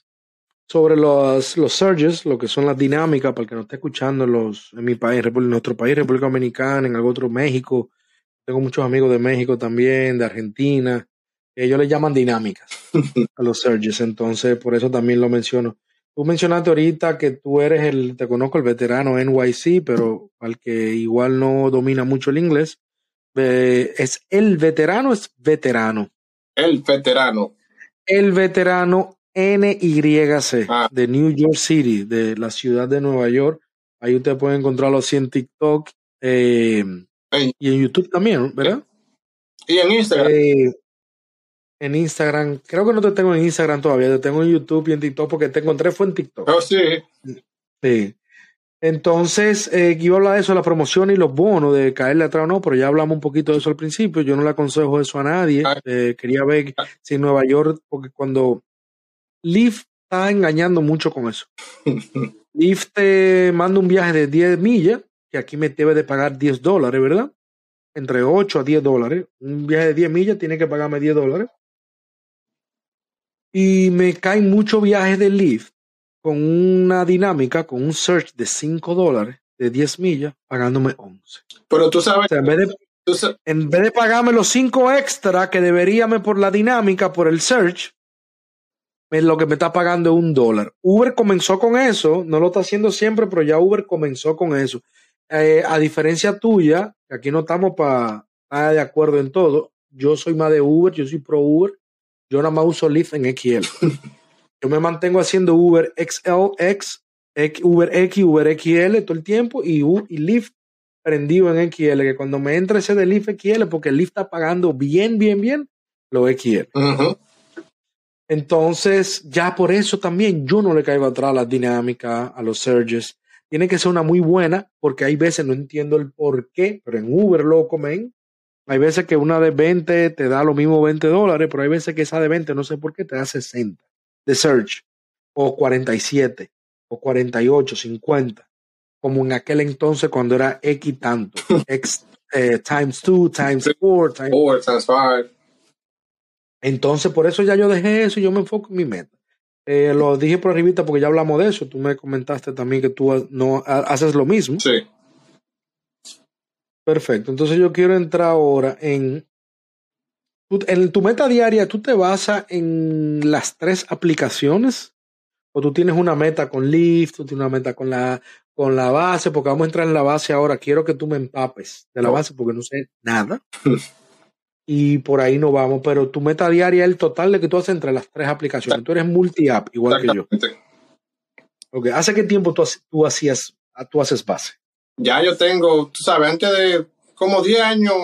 sobre los, los surges, lo que son las dinámicas, para el que no esté escuchando en, los, en mi país, en nuestro país, República Dominicana, en algún otro México. Tengo muchos amigos de México también, de Argentina. Ellos le llaman dinámicas a los surges, entonces por eso también lo menciono. Tú mencionaste ahorita que tú eres el, te conozco el veterano NYC, pero al que igual no domina mucho el inglés, eh, es el veterano, es veterano El veterano. el veterano NYC Ah. de New York City, de la ciudad de Nueva York. Ahí usted puede encontrarlo así en TikTok eh, En- y en YouTube también, ¿verdad? y en Instagram. Eh, en Instagram, creo que no te tengo en Instagram todavía, te tengo en YouTube y en TikTok porque te encontré fue en TikTok. Oh, sí. Sí. Entonces, eh, iba a hablar de eso, la promoción y los bonos, de caerle atrás o no, pero ya hablamos un poquito de eso al principio. Yo no le aconsejo eso a nadie. Ah. Eh, quería ver si en Nueva York, porque cuando Lyft está engañando mucho con eso. Lyft te manda un viaje de 10 millas, que aquí me debe de pagar 10 dólares, ¿verdad? Entre 8 a 10 dólares. Un viaje de 10 millas tiene que pagarme 10 dólares. Y me caen muchos viajes de Lyft con una dinámica, con un search de 5 dólares, de 10 millas pagándome 11. Pero tú sabes, O sea, en vez de, tú sa- en vez de pagarme los 5 extra que deberíame por la dinámica, por el search, lo que me está pagando es un dólar. Uber comenzó con eso, no lo está haciendo siempre, pero ya Uber comenzó con eso. Eh, a diferencia tuya, que aquí no estamos para estar de acuerdo en todo, yo soy más de Uber, yo soy pro Uber, yo nada más uso Lyft en XL. yo me mantengo haciendo Uber XL, X, X, Uber X, Uber XL todo el tiempo y, U- y Lyft prendido en XL, que cuando me entre ese de Lyft XL, porque Lyft está pagando bien, bien, bien, lo XL. Ujú. Entonces, ya por eso también yo no le caigo atrás a las dinámicas, a los surges. Tiene que ser una muy buena, porque hay veces no entiendo el por qué, pero en Uber, loco, men, hay veces que una de 20 te da lo mismo 20 dólares, pero hay veces que esa de 20, no sé por qué, te da 60 de surge, o 47, o 48, 50, como en aquel entonces cuando era X tanto, X eh, times 2, times 4, times Uber, times five. entonces, por eso ya yo dejé eso y yo me enfoco en mi meta. Eh, lo dije por arribita porque ya hablamos de eso. Tú me comentaste también que tú no ha- haces lo mismo. Sí. Perfecto. Entonces yo quiero entrar ahora en, en tu meta diaria. ¿Tú te basas en las tres aplicaciones? ¿O tú tienes una meta con Lyft? ¿Tú tienes una meta con la, con la base? Porque vamos a entrar en la base ahora. Quiero que tú me empapes de la base porque no sé nada. y por ahí no vamos. Pero tu meta diaria es el total de que tú haces entre las tres aplicaciones. Tú eres multi-app, igual que yo. Exactamente. Ok, ¿Hace qué tiempo tú, hac- tú hacías, tú haces base? Ya yo tengo, tú sabes, antes de como 10 años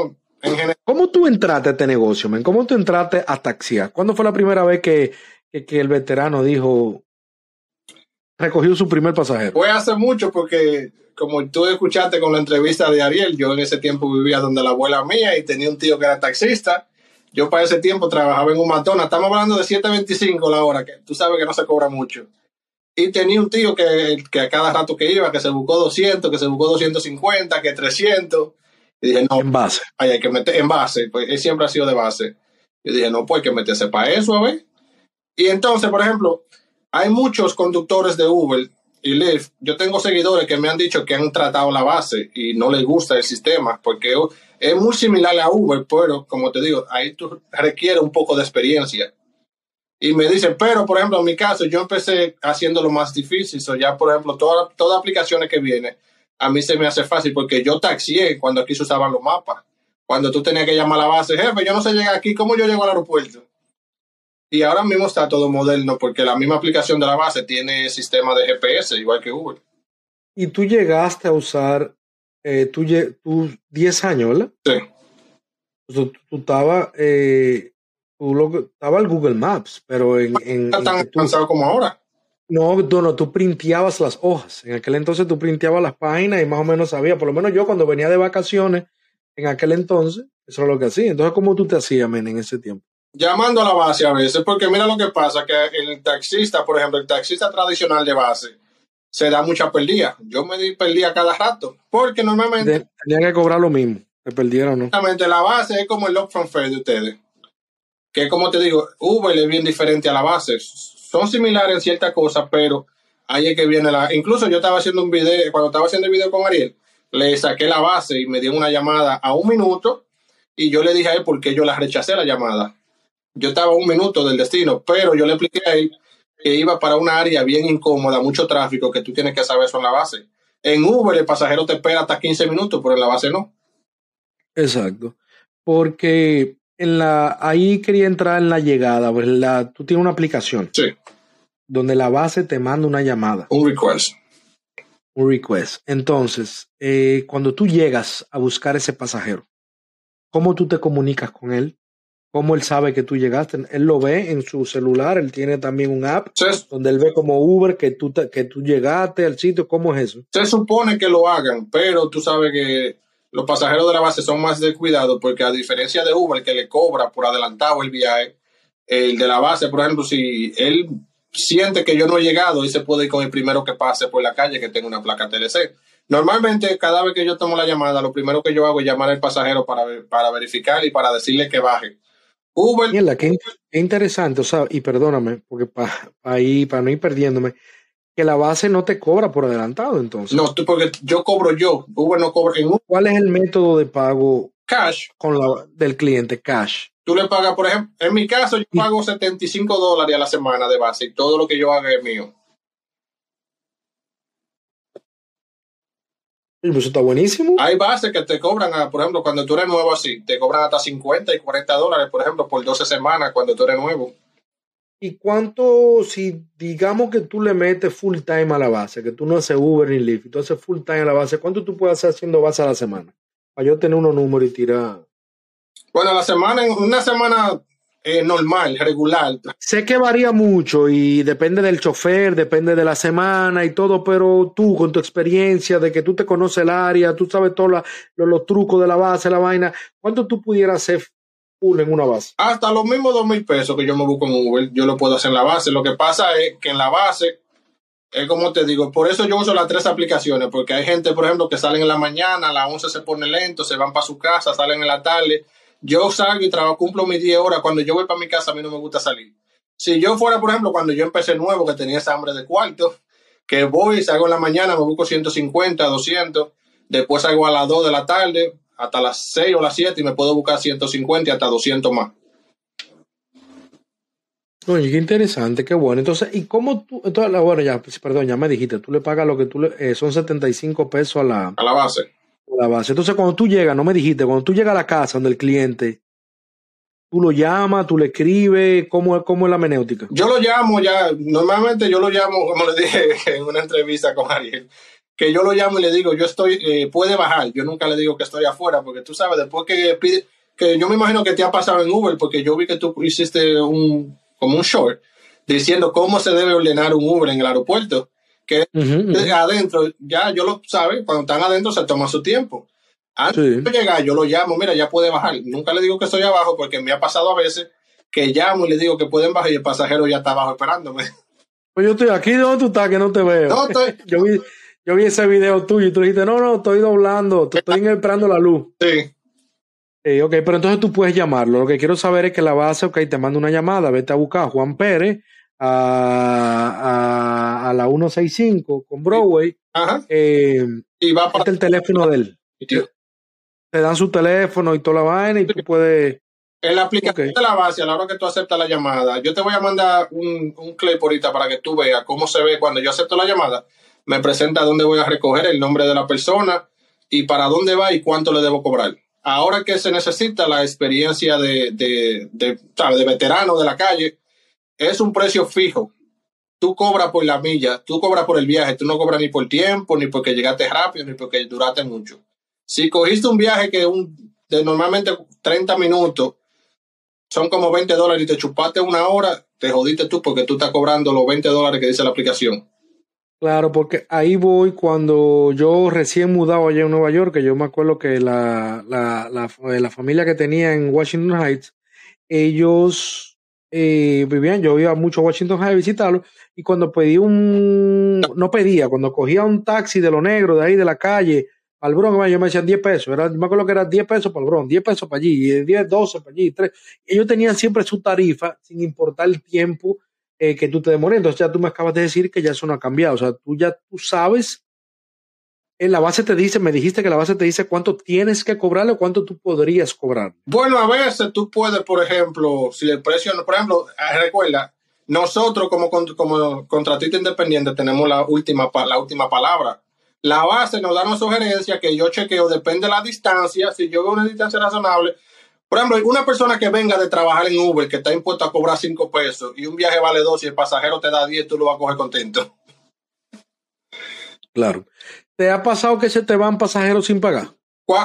en general. ¿Cómo tú entraste a este negocio, man? ¿Cómo tú entraste a taxiar? ¿Cuándo fue la primera vez que, que, que el veterano dijo, recogió su primer pasajero? Fue hace mucho porque, como tú escuchaste con la entrevista de Ariel, yo en ese tiempo vivía donde la abuela mía y tenía un tío que era taxista. Yo para ese tiempo trabajaba en un McDonald's. Estamos hablando de 7.25 la hora, que tú sabes que no se cobra mucho. Y tenía un tío que, que a cada rato que iba, que se buscó 200, que se buscó 250, que 300. Y dije, no, En base. Ay, hay que meter en base, pues él siempre ha sido de base. Yo dije, no, pues hay que meterse para eso, a ver. Y entonces, por ejemplo, hay muchos conductores de Uber y Lyft. Yo tengo seguidores que me han dicho que han tratado la base y no les gusta el sistema porque es muy similar a Uber, pero como te digo, ahí tú requiere un poco de experiencia. Y me dicen, pero por ejemplo, en mi caso, yo empecé haciendo lo más difícil. So ya, por ejemplo, todas todas aplicaciones que vienen, a mí se me hace fácil porque yo taxié cuando aquí se usaban los mapas. Cuando tú tenías que llamar a la base, jefe, yo no sé llegar aquí, ¿cómo yo llego al aeropuerto? Y ahora mismo está todo moderno porque la misma aplicación de la base tiene sistema de GPS, igual que Uber. Y tú llegaste a usar, eh, tú, lle- tú 10 años, ¿verdad? Sí, Tú, tú estabas, eh, tú lo estaba el Google Maps, pero en, en, está en tan que tú- avanzado como ahora. No, no, no, tú printeabas las hojas. En aquel entonces tú printeabas las páginas y más o menos sabías, por lo menos yo cuando venía de vacaciones, en aquel entonces, eso era lo que hacía. Entonces, ¿cómo tú te hacías, men, en ese tiempo? Llamando a la base a veces, porque mira lo que pasa, que el taxista, por ejemplo, el taxista tradicional de base, se da mucha perdida. Yo me di perdida cada rato, porque normalmente Tenían que cobrar lo mismo, te perdieron no. Exactamente, la base es como el upfront fare de ustedes. Que como te digo, Uber es bien diferente a la base. Son similares en ciertas cosas, pero ahí es que viene la... Incluso yo estaba haciendo un video, cuando estaba haciendo el video con Ariel, le saqué la base y me dio una llamada a un minuto y yo le dije a él por qué yo la rechacé la llamada. Yo estaba a un minuto del destino, pero yo le expliqué a él que iba para una área bien incómoda, mucho tráfico, que tú tienes que saber eso en la base. En Uber el pasajero te espera hasta 15 minutos, pero en la base no. Exacto. Porque en la, ahí quería entrar en la llegada. pues, la- tú tienes una aplicación Sí, donde la base te manda una llamada, un request. un request. Entonces, eh, cuando tú llegas a buscar ese pasajero, ¿cómo tú te comunicas con él? ¿Cómo él sabe que tú llegaste? Él lo ve en su celular, él tiene también un app donde él ve como Uber que tú, te- que tú llegaste al sitio. ¿Cómo es eso? se supone que lo hagan, pero tú sabes que los pasajeros de la base son más descuidados porque a diferencia de Uber que le cobra por adelantado el viaje, el de la base, por ejemplo, si él siente que yo no he llegado, él se puede ir con el primero que pase por la calle que tenga una placa TLC. Normalmente, cada vez que yo tomo la llamada, lo primero que yo hago es llamar al pasajero para, para verificar y para decirle que baje. Uber, Mierda, qué, qué interesante, o sea, y perdóname, porque para ir, para no ir perdiéndome, que la base no te cobra por adelantado, entonces. No, tú, porque yo cobro yo. Uber no cobra. En Uber, ¿Cuál es el método de pago cash, con la, del cliente? Cash. tú le pagas, por ejemplo, en mi caso, yo Y- pago 75 dólares a la semana de base y todo lo que yo haga es mío. Pues eso está buenísimo. Hay bases que te cobran, ah, por ejemplo, cuando tú eres nuevo así, te cobran hasta 50 y 40 dólares, por ejemplo, por 12 semanas cuando tú eres nuevo. ¿Y cuánto, si digamos que tú le metes full time a la base, que tú no haces Uber ni Lyft, y tú haces full time a la base, ¿cuánto tú puedes hacer haciendo base a la semana? Para yo tener unos números y tirar. Bueno, la semana, en una semana eh, normal, regular, Sé que varía mucho y depende del chofer, depende de la semana y todo, pero tú con tu experiencia de que tú te conoces el área, tú sabes todos los trucos de la base, la vaina, ¿cuánto tú pudieras hacer full en una base? hasta los mismos dos mil pesos que yo me busco en Uber, yo lo puedo hacer en la base. Lo que pasa es que en la base, es como te digo, por eso yo uso las tres aplicaciones, porque hay gente, por ejemplo, que salen en la mañana, a las 11 se pone lento, se van para su casa, salen en la tarde. Yo salgo y trabajo, cumplo mis 10 horas. Cuando yo voy para mi casa, a mí no me gusta salir. Si yo fuera, por ejemplo, cuando yo empecé nuevo, que tenía esa hambre de cuarto, que voy, salgo en la mañana, me busco 150, 200, después salgo a las 2 de la tarde, hasta las 6 o las 7 y me puedo buscar 150 y hasta 200 más. Oye, qué interesante, qué bueno. Entonces, ¿y cómo tú? Entonces, bueno, ya, perdón, ya me dijiste, tú le pagas lo que tú le, eh, son 75 pesos a la, A la base. La base. Entonces, cuando tú llegas, no me dijiste, cuando tú llegas a la casa donde el cliente, tú lo llamas, tú le escribes, ¿cómo, cómo es la menéutica? Yo lo llamo ya, normalmente yo lo llamo, como le dije en una entrevista con Ariel, que yo lo llamo y le digo, yo estoy, eh, puede bajar. Yo nunca le digo que estoy afuera, porque tú sabes, después que pide, que yo me imagino que te ha pasado en Uber, porque yo vi que tú hiciste un, como un short, diciendo cómo se debe ordenar un Uber en el aeropuerto. Que adentro, ya yo lo sabe, cuando están adentro se toma su tiempo. Antes Sí. de llegar, yo lo llamo, mira, ya puede bajar. Nunca le digo que estoy abajo, porque me ha pasado a veces que llamo y le digo que pueden bajar y el pasajero ya está abajo esperándome. Pues yo estoy aquí, ¿de dónde tú estás? Que no te veo. No, estoy, Yo vi, yo vi ese video tuyo y tú dijiste, no, no, estoy doblando, te estoy esperando la luz. sí. Eh, ok, pero entonces tú puedes llamarlo. Lo que quiero saber es que la base, ok, te manda una llamada, vete a buscar a Juan Pérez a, a, a la 165 con Broadway. Ajá. Eh, Y va este para. es el teléfono de él. Te dan su teléfono y toda la vaina y tú puedes. En la aplicación de la base, a la hora que tú aceptas la llamada, yo te voy a mandar un, un clip ahorita para que tú veas cómo se ve cuando yo acepto la llamada. Me presenta dónde voy a recoger, el nombre de la persona y para dónde va y cuánto le debo cobrar. Ahora que se necesita la experiencia de, de, de, de veterano de la calle, es un precio fijo. Tú cobras por la milla, tú cobras por el viaje, tú no cobras ni por tiempo, ni porque llegaste rápido, ni porque duraste mucho. Si cogiste un viaje que un, de normalmente 30 minutos, son como 20 dólares y te chupaste una hora, te jodiste tú porque tú estás cobrando los 20 dólares que dice la aplicación. Claro, porque ahí voy cuando yo recién mudado allá en Nueva York, que yo me acuerdo que la, la, la, la familia que tenía en Washington Heights, ellos eh, vivían, yo iba mucho a Washington a visitarlo, y cuando pedí un, no pedía, cuando cogía un taxi de lo negro de ahí de la calle al Bronx, yo me decían 10 pesos, era, me acuerdo que era 10 pesos para el Bronx, 10 pesos para allí, y 10, 12 para allí, 3. Ellos tenían siempre su tarifa sin importar el tiempo eh, que tú te demores. Entonces ya tú me acabas de decir que ya eso no ha cambiado. O sea, tú ya tú sabes, en la base te dice, me dijiste que la base te dice cuánto tienes que cobrarle o cuánto tú podrías cobrar. Bueno, a veces tú puedes, por ejemplo, si el precio, por ejemplo, ah, recuerda, nosotros como, como contratista independiente tenemos la última, la última palabra. La base nos da una sugerencia que yo chequeo, depende de la distancia, si yo veo una distancia razonable. Por ejemplo, una persona que venga de trabajar en Uber, que está impuesto a cobrar 5 pesos y un viaje vale 2 y el pasajero te da 10, tú lo vas a coger contento. Claro. ¿Te ha pasado que se te van pasajeros sin pagar?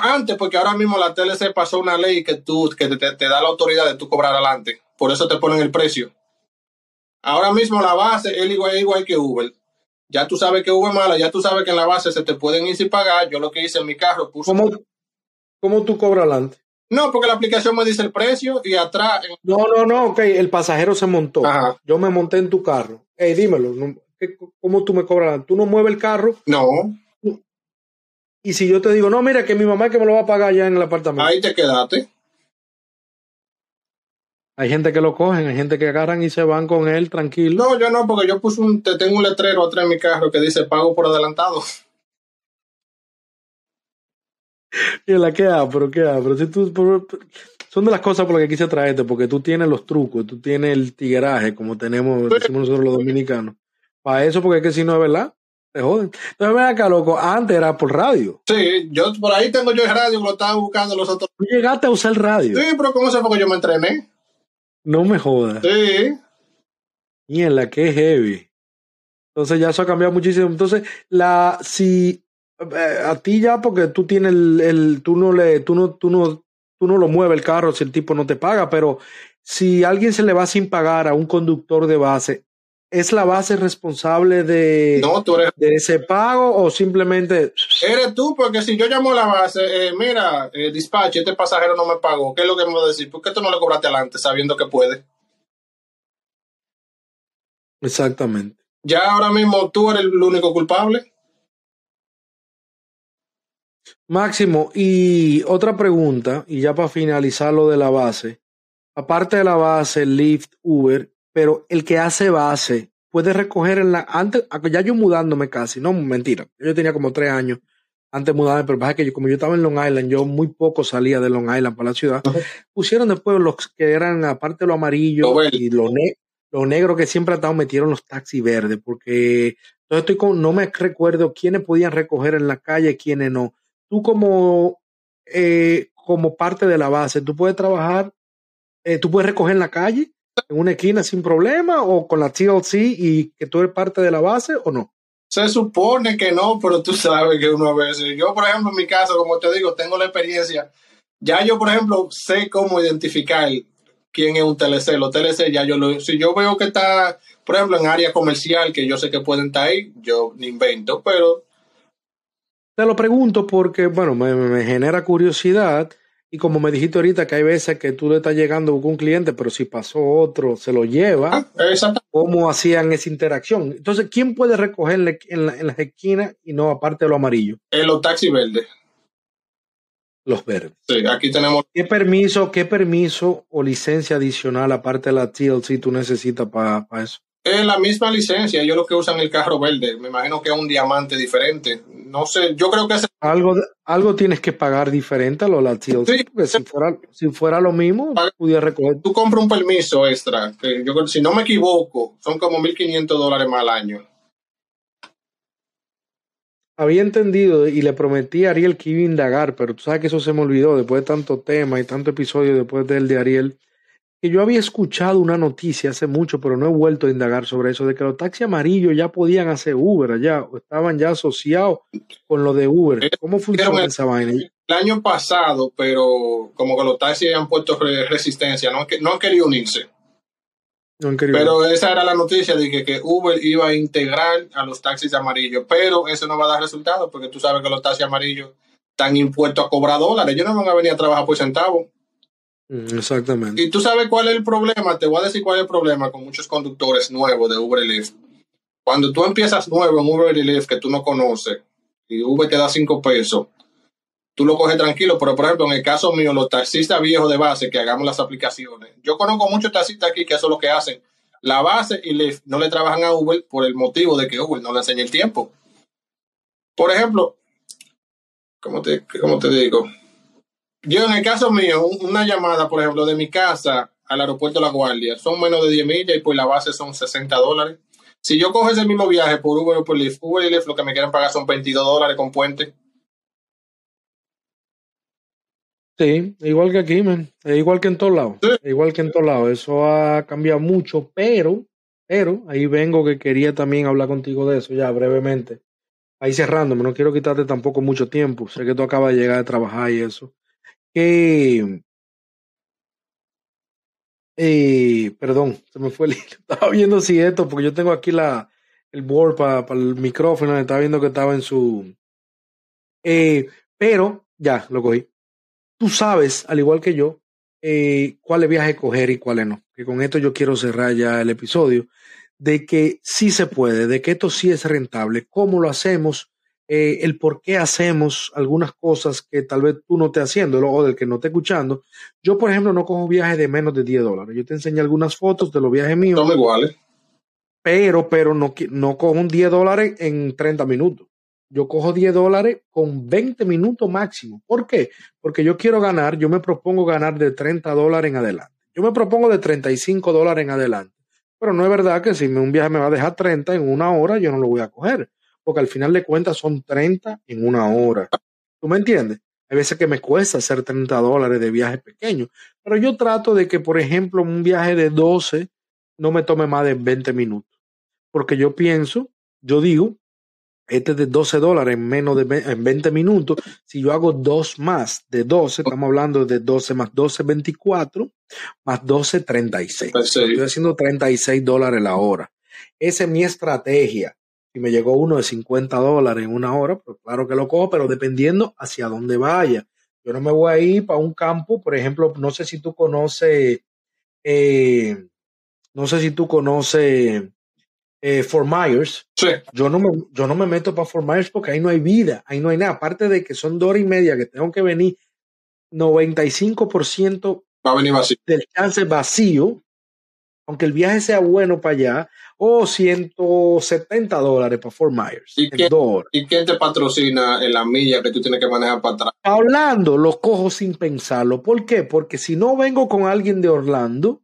Antes, porque ahora mismo la TLC pasó una ley que, tú, que te, te da la autoridad de tú cobrar adelante. Por eso te ponen el precio. Ahora mismo la base es igual, que Uber. Ya tú sabes que Uber es mala, ya tú sabes que en la base se te pueden ir sin pagar. Yo lo que hice en mi carro puse... ¿Cómo, cómo tú cobras adelante? No, porque la aplicación me dice el precio y atrás... en- No, no, no, ok, el pasajero se montó. Ajá. Yo me monté en tu carro. Ey, dímelo, no- ¿qué- ¿cómo tú me cobras adelante? Tú no mueves el carro No, y si yo te digo, no, mira, que mi mamá es que me lo va a pagar ya en el apartamento. ahí te quedaste. Hay gente que lo cogen, hay gente que agarran y se van con él tranquilo. No, yo no, porque yo puse un, te tengo un letrero atrás en mi carro que dice pago por adelantado. Y la que ah, pero qué ah, pero si tú por- son de las cosas por las que quise traerte, porque tú tienes los trucos, tú tienes el tigueraje, como tenemos, decimos nosotros los dominicanos. Para eso, porque es que si no es verdad, te joden. Entonces, ven acá, loco, antes era por radio. Sí, yo por ahí tengo yo el radio lo estaba buscando los otros. Tú llegaste a usar radio. Sí, pero ¿cómo se fue que yo me entrené? No me jodas. Sí. Mierda, qué heavy. Entonces ya eso ha cambiado muchísimo. Entonces, la si eh, a ti ya porque tú tienes el, el tú no le tú no tú no tú no lo mueves el carro si el tipo no te paga, pero si alguien se le va sin pagar a un conductor de base, ¿es la base responsable de, No, tú eres, de ese pago o simplemente eres tú, porque si yo llamo a la base, eh, mira, eh, dispatch, este pasajero no me pagó, ¿qué es lo que me va a decir? ¿Por qué tú no le cobraste adelante sabiendo que puede? exactamente? Ya ahora mismo tú eres el único culpable. Máximo, y otra pregunta, y ya para finalizar lo de la base, aparte de la base, Lyft, Uber, pero el que hace base puede recoger en la, antes, ya yo mudándome casi, no, mentira, yo tenía como tres años antes de mudarme, pero pasa que yo, como yo estaba en Long Island, yo muy poco salía de Long Island para la ciudad, pusieron después los que eran, aparte de lo amarillo Lo y lo, ne lo negro que siempre ha estado, metieron los taxis verdes, porque entonces estoy con, no me recuerdo quiénes podían recoger en la calle, quiénes no. Tú como, eh, como parte de la base, tú puedes trabajar, eh, tú puedes recoger en la calle, en una esquina sin problema, o con la TLC y que tú eres parte de la base o no. Se supone que no, pero tú sabes que uno a veces. Yo, por ejemplo, en mi caso, como te digo, tengo la experiencia. Ya yo, por ejemplo, sé cómo identificar quién es un TLC. Los TLC ya yo lo. Si yo veo que está, por ejemplo, en área comercial, que yo sé que pueden estar ahí, yo ni invento, pero Te lo pregunto porque, bueno, me, me genera curiosidad y como me dijiste ahorita que hay veces que tú le estás llegando a un cliente, pero si pasó otro, se lo lleva, ah. ¿cómo hacían esa interacción? Entonces, ¿quién puede recogerle en, la, en las esquinas y no aparte de lo amarillo? En los taxis verdes. Los verdes. Sí, aquí tenemos. ¿Qué permiso, qué permiso o licencia adicional aparte de la TLC tú necesitas para pa eso? Es la misma licencia, ellos lo que usan el carro verde. Me imagino que es un diamante diferente. No sé, yo creo que es. Algo, algo tienes que pagar diferente a lo de la TLC, Sí. porque si fuera, si fuera lo mismo, Paga- pudiera recoger. Tú compras un permiso extra, que yo si no me equivoco, son como 1.500 dólares más al año. Había entendido y le prometí a Ariel que iba a indagar, pero tú sabes que eso se me olvidó después de tanto tema y tanto episodio después del de Ariel, que yo había escuchado una noticia hace mucho, pero no he vuelto a indagar sobre eso, de que los taxis amarillos ya podían hacer Uber allá, o estaban ya asociados con lo de Uber. ¿Cómo funciona el- esa vaina? El año pasado, pero como que los taxis han puesto re- resistencia, no, han que- no han querido unirse. No han querido. Pero esa era la noticia de que, que Uber iba a integrar a los taxis amarillos, pero eso no va a dar resultados porque tú sabes que los taxis amarillos están impuestos a cobrar dólares. Ellos no van a venir a trabajar por centavos. Exactamente. Y tú sabes cuál es el problema, te voy a decir cuál es el problema con muchos conductores nuevos de Uber y. Cuando tú empiezas nuevo en Uber y que tú no conoces y Uber te da cinco pesos, tú lo coges tranquilo, pero por ejemplo en el caso mío, los taxistas viejos de base que hagamos las aplicaciones, yo conozco muchos taxistas aquí que eso es lo que hacen. La base y no le trabajan a Uber por el motivo de que Uber no le enseña el tiempo. Por ejemplo, ¿cómo te, cómo te digo? Yo en el caso mío, un- una llamada, por ejemplo, de mi casa al aeropuerto La Guardia, son menos de 10 millas y por la base son 60 dólares. Si yo cojo ese mismo viaje por Uber o por Lyft, Uber y Lyft lo que me quieren pagar son 22 dólares con puente. Sí, igual que aquí, man. Es igual que en todos lados. Sí. Igual que en todos lados. Eso ha cambiado mucho, pero, pero, ahí vengo que quería también hablar contigo de eso ya brevemente. Ahí cerrándome, no quiero quitarte tampoco mucho tiempo. Sé que tú acabas de llegar de trabajar y eso. Que, eh, perdón, se me fue el. Estaba viendo si esto, porque yo tengo aquí la, el board para el micrófono, estaba viendo que estaba en su... Eh, pero, ya, lo cogí tú sabes, al igual que yo, eh, cuáles viajes coger y cuáles no. Que con esto yo quiero cerrar ya el episodio, de que sí se puede, de que esto sí es rentable, cómo lo hacemos, eh, el por qué hacemos algunas cosas que tal vez tú no estés haciendo o del que no estés escuchando. Yo, por ejemplo, no cojo viajes de menos de 10 dólares. Yo te enseñé algunas fotos de los viajes míos. Son iguales. Pero, pero no, no cojo un 10 dólares en 30 minutos. Yo cojo 10 dólares con 20 minutos máximo. ¿Por qué? Porque yo quiero ganar, yo me propongo ganar de 30 dólares en adelante. Yo me propongo de 35 dólares en adelante. Pero no es verdad que si un viaje me va a dejar 30 en una hora, yo no lo voy a coger porque al final de cuentas son 30 en una hora. ¿Tú me entiendes? Hay veces que me cuesta hacer 30 dólares de viaje pequeño, pero yo trato de que, por ejemplo, un viaje de 12 no me tome más de 20 minutos, porque yo pienso, yo digo, este de 12 dólares en menos de 20 minutos, si yo hago dos más de 12, estamos hablando de 12 más 12, 24, más 12, 36. Estoy haciendo 36 dólares la hora. Esa es mi estrategia si me llegó uno de 50 dólares en una hora, pues claro que lo cojo, pero dependiendo hacia dónde vaya. Yo no me voy a ir para un campo, por ejemplo, no sé si tú conoces, eh, no sé si tú conoces eh, Fort Myers. Sí. Yo no, me, yo no me meto para Fort Myers porque ahí no hay vida, ahí no hay nada. Aparte de que son dos horas y media que tengo que venir, 95% Va a venir vacío. del chance vacío, aunque el viaje sea bueno para allá, o 170 dólares para Fort Myers. ¿Y, quién, te patrocina en la milla que tú tienes que manejar para atrás? Orlando lo cojo sin pensarlo. ¿Por qué? Porque si no vengo con alguien de Orlando,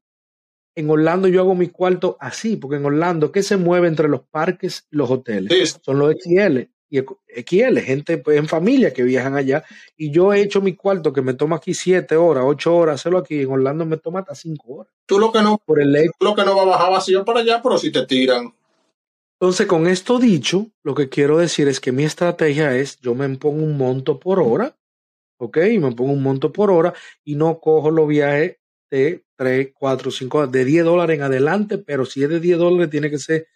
en Orlando yo hago mi cuarto así, porque en Orlando, ¿qué se mueve entre los parques y los hoteles? Son los XL y XL, gente pues, en familia que viajan allá. Y yo he hecho mi cuarto que me toma aquí siete horas, ocho horas, hacerlo aquí. En Orlando me toma hasta cinco horas. Tú lo que no, por el lo que no va a bajar vacío para allá, pero si te tiran. Entonces, con esto dicho, lo que quiero decir es que mi estrategia es, yo me pongo un monto por hora, ¿ok? Me pongo un monto por hora y no cojo los viajes de 3, 4, 5, de 10 dólares en adelante, pero si es de 10 dólares tiene que ser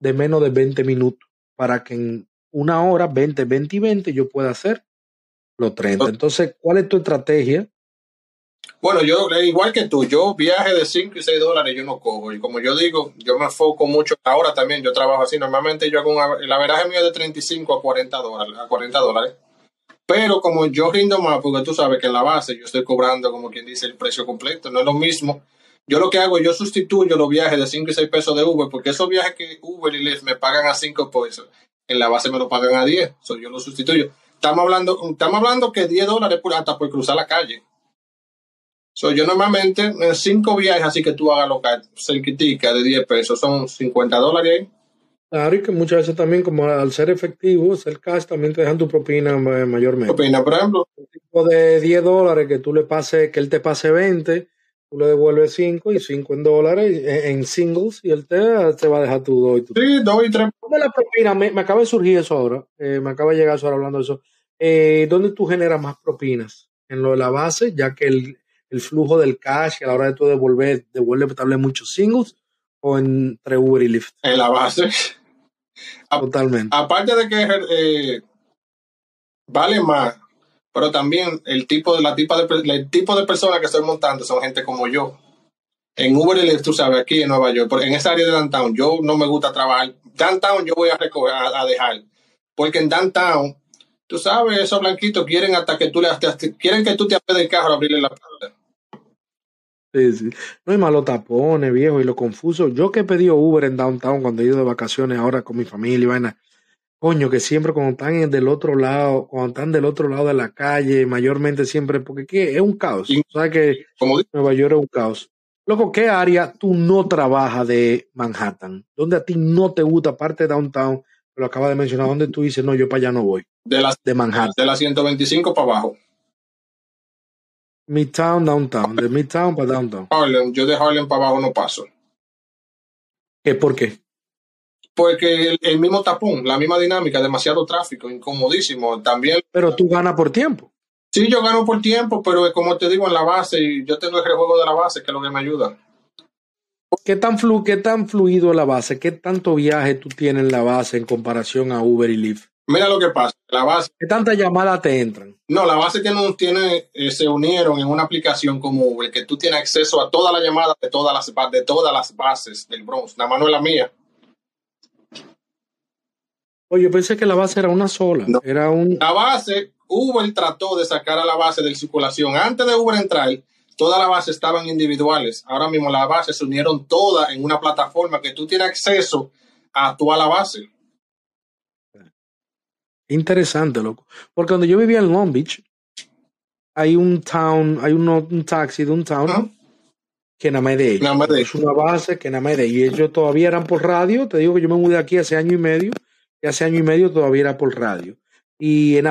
de menos de 20 minutos para que en una hora, 20, 20 y 20, yo puedo hacer los 30. Entonces, ¿cuál es tu estrategia? Bueno, yo, eh, igual que tú, yo viaje de 5 y 6 dólares yo no cojo. Y como yo digo, yo me enfoco mucho, ahora también yo trabajo así, normalmente yo hago un, el averaje mío de 35 a 40 dólares, a 40 dólares. Pero como yo rindo más, porque tú sabes que en la base yo estoy cobrando, como quien dice, el precio completo, no es lo mismo. Yo lo que hago, yo sustituyo los viajes de 5 y 6 pesos de Uber, porque esos viajes que Uber y Lyft me pagan a 5 pesos, en la base me lo pagan a 10, so yo lo sustituyo. Estamos hablando, estamos hablando que 10 dólares por, hasta por cruzar la calle. So, yo normalmente en 5 viajes, así que tú hagas local, cerquitica de 10 pesos, son 50 dólares. Claro, y que muchas veces también, como al ser efectivo, ser cash, también te dejan tu propina mayormente. Propina, por ejemplo. Un tipo de 10 dólares que tú le pases, que él te pase 20, tú le devuelves 5 y 5 en dólares en, singles y él te, te, va a dejar tu 2 y tu Sí, 2 y 3. ¿Dónde la propina? Me, me, acaba de surgir eso ahora, eh, me acaba de llegar eso ahora hablando de eso. Eh, ¿Dónde tú generas más propinas? ¿En lo de la base, ya que el, el flujo del cash a la hora de tú devolver, devuelve tal vez muchos singles o entre Uber y Lyft? En la base. Totalmente. Aparte de que eh, vale más pero también el tipo de la tipa de el tipo de personas que estoy montando son gente como yo. En Uber y tú sabes, aquí en Nueva York, en esa área de downtown, yo no me gusta trabajar. Downtown yo voy a recoger, a, dejar. Porque en downtown, tú sabes, esos blanquitos quieren hasta que tú le quieren que tú te apedes el carro a abrirle la puerta. Sí, sí. No hay malos tapones, viejo, y lo confuso. Yo que he pedido Uber en downtown cuando he ido de vacaciones ahora con mi familia y vaina, Coño, que siempre cuando están del otro lado, cuando están del otro lado de la calle, mayormente siempre, porque ¿qué? es un caos. ¿Sabes que Nueva York es un caos? Loco, ¿qué área tú no trabajas de Manhattan? ¿Dónde a ti no te gusta, aparte de downtown? Lo acaba de mencionar, ¿dónde tú dices, no, yo para allá no voy? De, las, de Manhattan. De la 125 para abajo. Midtown, downtown. De Midtown para downtown. Harlem, yo de Harlem para abajo no paso. ¿Qué? ¿Por qué? Porque el, mismo tapón, la misma dinámica, demasiado tráfico, incomodísimo. También. Pero tú ganas por tiempo. Sí, yo gano por tiempo, pero como te digo, en la base, yo tengo el rejuego de la base, que es lo que me ayuda. ¿Qué tan, flu ¿Qué tan fluido la base? ¿Qué tanto viaje tú tienes en la base en comparación a Uber y Lyft? Mira lo que pasa, la base. ¿Qué tantas llamadas te entran? No, la base tiene, tiene eh, se unieron en una aplicación como Uber, que tú tienes acceso a todas las llamadas de todas las, de todas las bases del Bronx, nada más no es la mía. Oye, yo pensé que la base era una sola. No. Era un. La base, Uber trató de sacar a la base de circulación. Antes de Uber entrar, todas las bases estaban individuales. Ahora mismo las bases se unieron todas en una plataforma que tú tienes acceso a toda la base. Interesante, loco. Porque cuando yo vivía en Long Beach, hay un town, hay un taxi de un town que nada más es de ellos. Nada más de Es una base que nada más es de ellos. Y ellos todavía eran por radio. Te digo que yo me mudé aquí hace año y medio. Y hace año y medio todavía era por radio. Y en.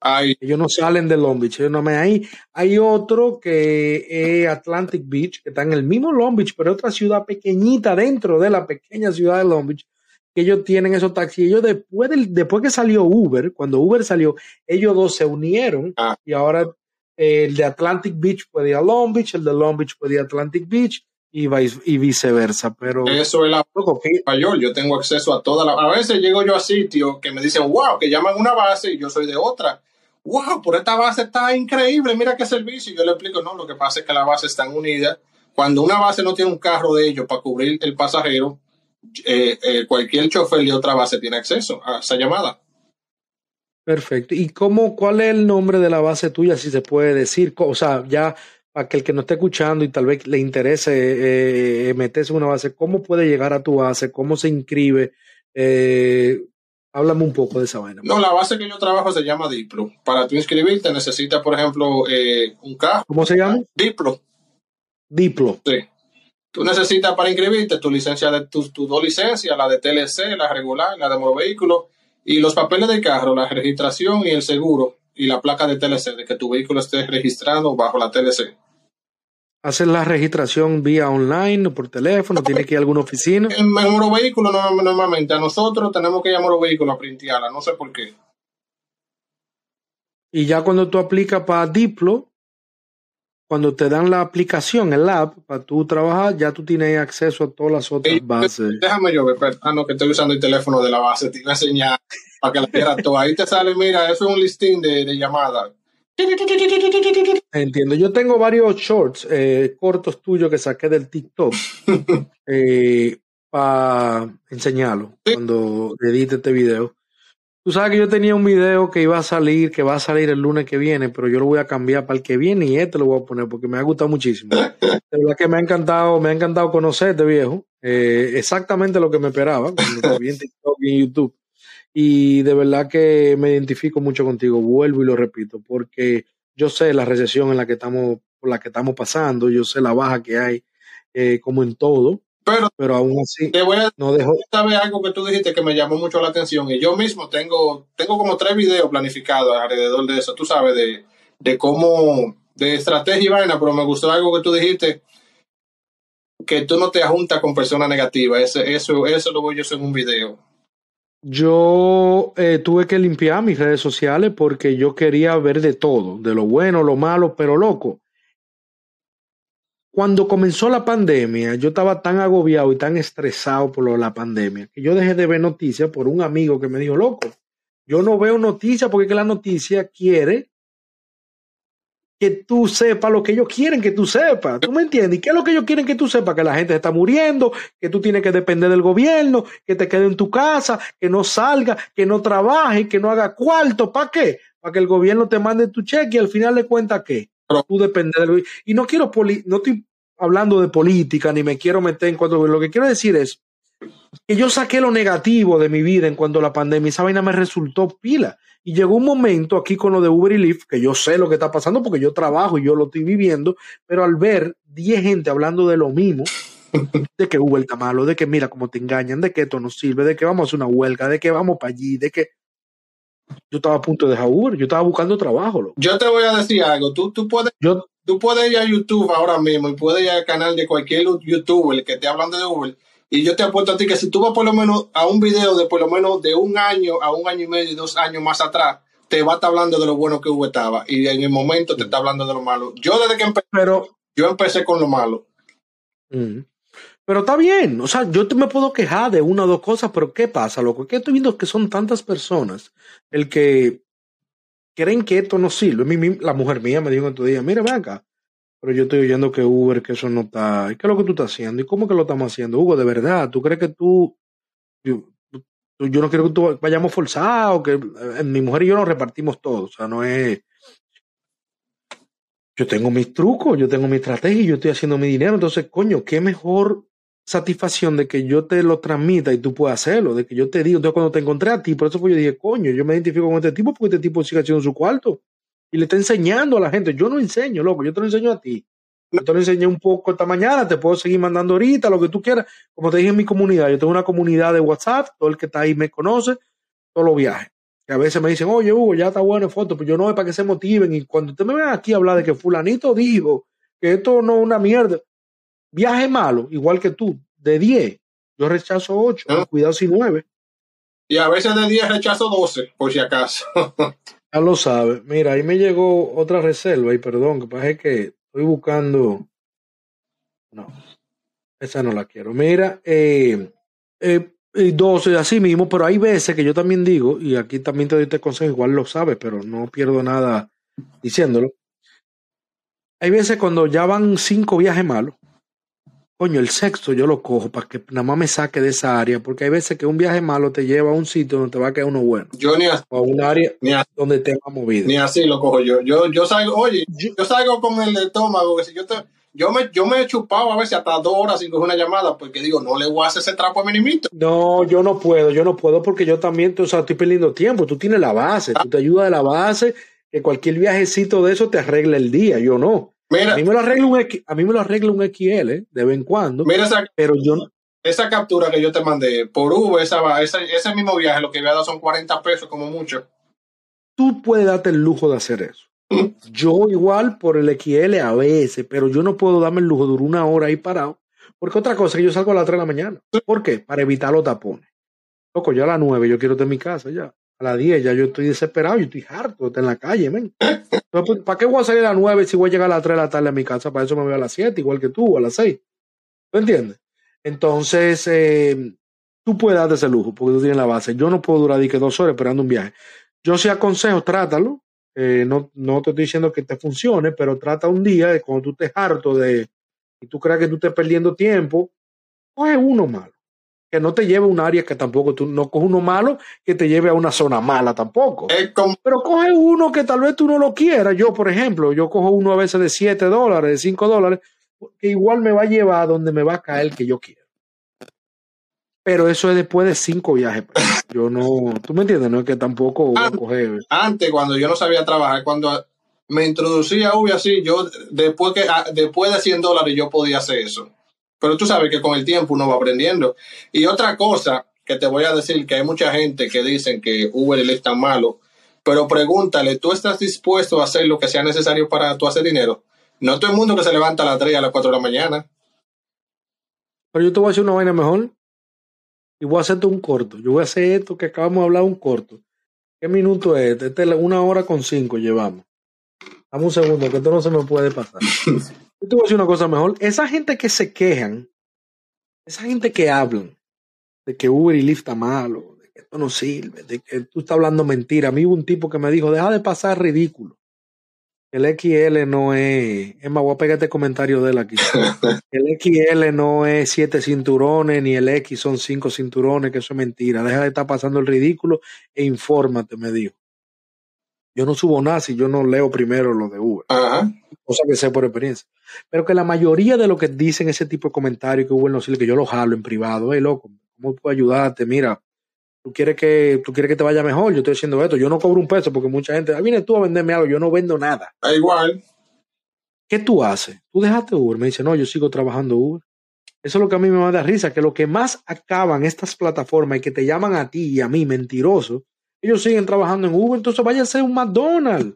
Hay Ellos no salen de Long Beach. Ellos nada más ahí. Hay otro que es Atlantic Beach, que está en el mismo Long Beach, pero otra ciudad pequeñita dentro de la pequeña ciudad de Long Beach. Que ellos tienen esos taxis. Ellos después, del, después que salió Uber, cuando Uber salió, ellos dos se unieron. Ah. Y ahora eh, el de Atlantic Beach puede ir a Long Beach, el de Long Beach puede ir a Atlantic Beach y, vice- y viceversa. Pero, eso es la York. Yo tengo acceso a toda la. A veces llego yo a sitios que me dicen, wow, que llaman una base y yo soy de otra. Wow, por esta base está increíble, mira qué servicio. Y yo le explico, no, lo que pasa es que las bases están unidas. Cuando una base no tiene un carro de ellos para cubrir el pasajero, eh, eh, cualquier chofer de otra base tiene acceso a esa llamada. Perfecto. ¿Y cómo, cuál es el nombre de la base tuya, si se puede decir? O sea, ya para que el que no esté escuchando y tal vez le interese eh, meterse en una base, ¿cómo puede llegar a tu base? ¿Cómo se inscribe? Eh, háblame un poco de esa vaina. No, la base que yo trabajo se llama Diplo. Para tú inscribirte necesitas, por ejemplo, eh, un carro. ¿Cómo se llama? Diplo, Diplo. sí. Tú necesitas para inscribirte tu licencia de tus tu dos licencias, la de TLC, la regular, la de motor vehículo y los papeles del carro, la registración y el seguro y la placa de TLC, de que tu vehículo esté registrado bajo la TLC. ¿Haces la registración vía online o por teléfono? ¿Tiene que ir a alguna oficina? En, en vehículo no- normalmente a nosotros tenemos que ir a vehículo a printearla, no sé por qué. Y ya cuando tú aplicas para Diplo, cuando te dan la aplicación, el app, para tú trabajar, ya tú tienes acceso a todas las otras Eh, bases. Déjame yo ver, ah no, que estoy usando el teléfono de la base, te iba a enseñar para que la vieras todo. Ahí te sale, mira, eso es un listín de, de llamadas. Entiendo. Yo tengo varios shorts eh, cortos tuyos que saqué del TikTok para enseñarlo Sí. cuando edite este video. Tú sabes que yo tenía un video que iba a salir, que va a salir el lunes que viene, pero yo lo voy a cambiar para el que viene y este lo voy a poner porque me ha gustado muchísimo. De verdad que me ha encantado, me ha encantado conocerte, viejo. Eh, exactamente lo que me esperaba cuando vi en TikTok y en YouTube. Y de verdad que me identifico mucho contigo. Vuelvo y lo repito, porque yo sé la recesión en la que estamos, por la que estamos pasando, yo sé la baja que hay, eh, como en todo, Pero pero aún así te voy a no dejo. sabes algo que tú dijiste que me llamó mucho la atención y yo mismo tengo, tengo como tres videos planificados alrededor de eso, tú sabes, de, de cómo, de estrategia y vaina, pero me gustó algo que tú dijiste, que tú no te juntas con personas negativas, Ese- eso, eso lo voy yo hacer en un video. Yo eh, tuve que limpiar mis redes sociales porque yo quería ver de todo, de lo bueno, lo malo, pero loco. Cuando comenzó la pandemia, yo estaba tan agobiado y tan estresado por lo de la pandemia que yo dejé de ver noticias por un amigo que me dijo, loco, yo no veo noticias porque es que la noticia quiere que tú sepas lo que ellos quieren que tú sepas. ¿Tú me entiendes? ¿Y qué es lo que ellos quieren que tú sepas? Que la gente se está muriendo, que tú tienes que depender del gobierno, que te quede en tu casa, que no salga, que no trabaje, que no haga cuarto. ¿Para qué? Para que el gobierno te mande tu cheque y al final de cuentas, ¿qué? Tú dependes del. Y no quiero, poli- no estoy hablando de política, ni me quiero meter en cuanto lo que quiero decir es que yo saqué lo negativo de mi vida en cuanto a la pandemia. Esa vaina me resultó pila. Y llegó un momento aquí con lo de Uber y Lyft, que yo sé lo que está pasando porque yo trabajo y yo lo estoy viviendo, pero al ver 10 gente hablando de lo mismo, de que Uber está malo, de que mira cómo te engañan, de que esto no sirve, de que vamos a hacer una huelga, de que vamos para allí, de que yo estaba a punto de dejar Uber, yo estaba buscando trabajo. loco. Yo te voy a decir algo, tú, tú puedes Yo, tú puedes ir a YouTube ahora mismo y puedes ir al canal de cualquier youtuber que esté hablando de Uber y yo te apuesto a ti que si tú vas por lo menos a un video de por lo menos de un año a un año y medio dos años más atrás, te va a estar hablando de lo bueno que Uber estaba y en el momento te está hablando de lo malo. Yo desde que empecé, pero yo empecé con lo malo. Mm. Pero está bien, o sea, yo te me puedo quejar de una o dos cosas, pero ¿qué pasa, loco? Que estoy viendo que son tantas personas el que creen que esto no sirve. La mujer mía me dijo en tu día, mira, ven acá, pero yo estoy oyendo que Uber, que eso no está, ¿y qué es lo que tú estás haciendo? ¿Y cómo que lo estamos haciendo? Hugo, de verdad, ¿tú crees que tú, tú yo no quiero que tú vayamos forzados, que eh, mi mujer y yo nos repartimos todo. O sea, no es. Yo tengo mis trucos, yo tengo mi estrategia, yo estoy haciendo mi dinero. Entonces, coño, qué mejor satisfacción de que yo te lo transmita y tú puedas hacerlo, de que yo te digo. Entonces, cuando te encontré a ti, por eso fue yo dije, coño, yo me identifico con este tipo porque este tipo sigue haciendo su cuarto y le está enseñando a la gente. Yo no enseño, loco, yo te lo enseño a ti. Yo te lo enseñé un poco esta mañana, te puedo seguir mandando ahorita, lo que tú quieras. Como te dije en mi comunidad, yo tengo una comunidad de WhatsApp, todo el que está ahí me conoce, todos los viajes. Que a veces me dicen, oye, Hugo, ya está buena foto, pero yo no es para que se motiven. Y cuando usted me ven aquí a hablar de que fulanito dijo que esto no es una mierda, viaje malo, igual que tú, de 10, yo rechazo 8, ¿Ah? cuidado si 9. Y a veces de 10 rechazo 12, por si acaso. Ya lo sabes. Mira, ahí me llegó otra reserva y perdón, que pasa es que estoy buscando. No, esa no la quiero. Mira, eh, eh, y 12 así mismo, pero hay veces que yo también digo, y aquí también te doy este consejo, igual lo sabes, pero no pierdo nada diciéndolo. Hay veces cuando ya van cinco viajes malos, coño, el sexto yo lo cojo para que nada más me saque de esa área, porque hay veces que un viaje malo te lleva a un sitio donde te va a quedar uno bueno, Yo ni así, o a un área ni así, donde te va movido. ni así lo cojo yo. Yo, yo salgo, oye, Yo- yo salgo con el estómago, que si yo te, yo me, yo me he chupado a veces hasta dos horas sin coger una llamada, porque digo, no le voy a hacer ese trapo a mi nimito. No, yo no puedo, yo no puedo porque yo también, o sea, estoy perdiendo tiempo. Tú tienes la base, tú te ayudas de la base, que cualquier viajecito de eso te arregla el día. Yo no. A mí me lo arregla un, a mí me lo arregla un XL ¿eh? de vez en cuando, mira esa, pero yo no. esa captura que yo te mandé por Uber, esa, esa- ese mismo viaje, lo que había dado son 40 pesos como mucho. Tú puedes darte el lujo de hacer eso. Yo igual por el XL a veces, pero yo no puedo darme el lujo de durar una hora ahí parado. Porque otra cosa que yo salgo a las 3 de la mañana. ¿Por qué? Para evitar los tapones. Loco, ya a las 9 yo quiero estar en mi casa ya. A las 10 ya yo estoy desesperado, yo estoy harto estar en la calle, men. Pues, ¿para qué voy a salir a las 9 si voy a llegar a las 3 de la tarde a mi casa? Para eso me voy a las 7, igual que tú, a las 6. ¿Tú entiendes? Entonces, eh, tú puedes darte ese lujo porque tú tienes la base. Yo no puedo durar dos horas esperando un viaje. Yo sí aconsejo, trátalo. Eh, no, no te estoy diciendo que te funcione, pero trata un día de cuando tú estés harto de y tú creas que tú estés perdiendo tiempo, coge uno malo. Que no te lleve a un área que tampoco tú no coge uno malo que te lleve a una zona mala tampoco. Como, Pero coge uno que tal vez tú no lo quieras. Yo, por ejemplo, yo cojo uno a veces de 7 dólares, de 5 dólares, que igual me va a llevar a donde me va a caer que yo quiero. Pero eso es después de cinco viajes. pues. Yo no, tú me entiendes, no es que tampoco voy a coger. antes, cuando yo no sabía trabajar, cuando me introducía a Uber así, yo después, que, ah, después de 100 dólares yo podía hacer eso. Pero tú sabes que con el tiempo uno va aprendiendo. Y otra cosa que te voy a decir, que hay mucha gente que dicen que Uber es tan malo, pero pregúntale, ¿tú estás dispuesto a hacer lo que sea necesario para tú hacer dinero? No todo el mundo que se levanta a las 3 a las 4 de la mañana. Pero yo te voy a hacer una vaina mejor. Y voy a hacerte un corto. Yo voy a hacer esto que acabamos de hablar, un corto. ¿Qué minuto es este? Este es una hora con cinco llevamos. Dame un segundo, que esto no se me puede pasar. Yo te voy a decir una cosa mejor. Esa gente que se quejan, esa gente que hablan de que Uber y Lyft está malo, de que esto no sirve, de que tú estás hablando mentira. A mí hubo un tipo que me dijo, deja de pasar ridículo. El XL no es... Es más, voy a pegar este comentario de él aquí. El XL no es siete cinturones, ni el X son cinco cinturones, que eso es mentira. Deja de estar pasando el ridículo e infórmate, me dijo. Yo no subo nada si yo no leo primero lo de Uber, Ajá. Cosa que sé por experiencia. Pero que la mayoría de lo que dicen ese tipo de comentarios que Uber no sirve, que yo lo jalo en privado, hey loco, ¿cómo puedo ayudarte? Mira, tú quieres que tú quieres que te vaya mejor, yo estoy haciendo esto, yo no cobro un peso porque mucha gente, ah, vienes tú a venderme algo, yo no vendo nada. Da igual. ¿qué tú haces? Tú dejaste Uber. Me dice, no, yo sigo trabajando Uber. Eso es lo que a mí me va a dar risa, que lo que más acaban estas plataformas y que te llaman a ti y a mí mentiroso, ellos siguen trabajando en Uber. Entonces váyase a un McDonald's,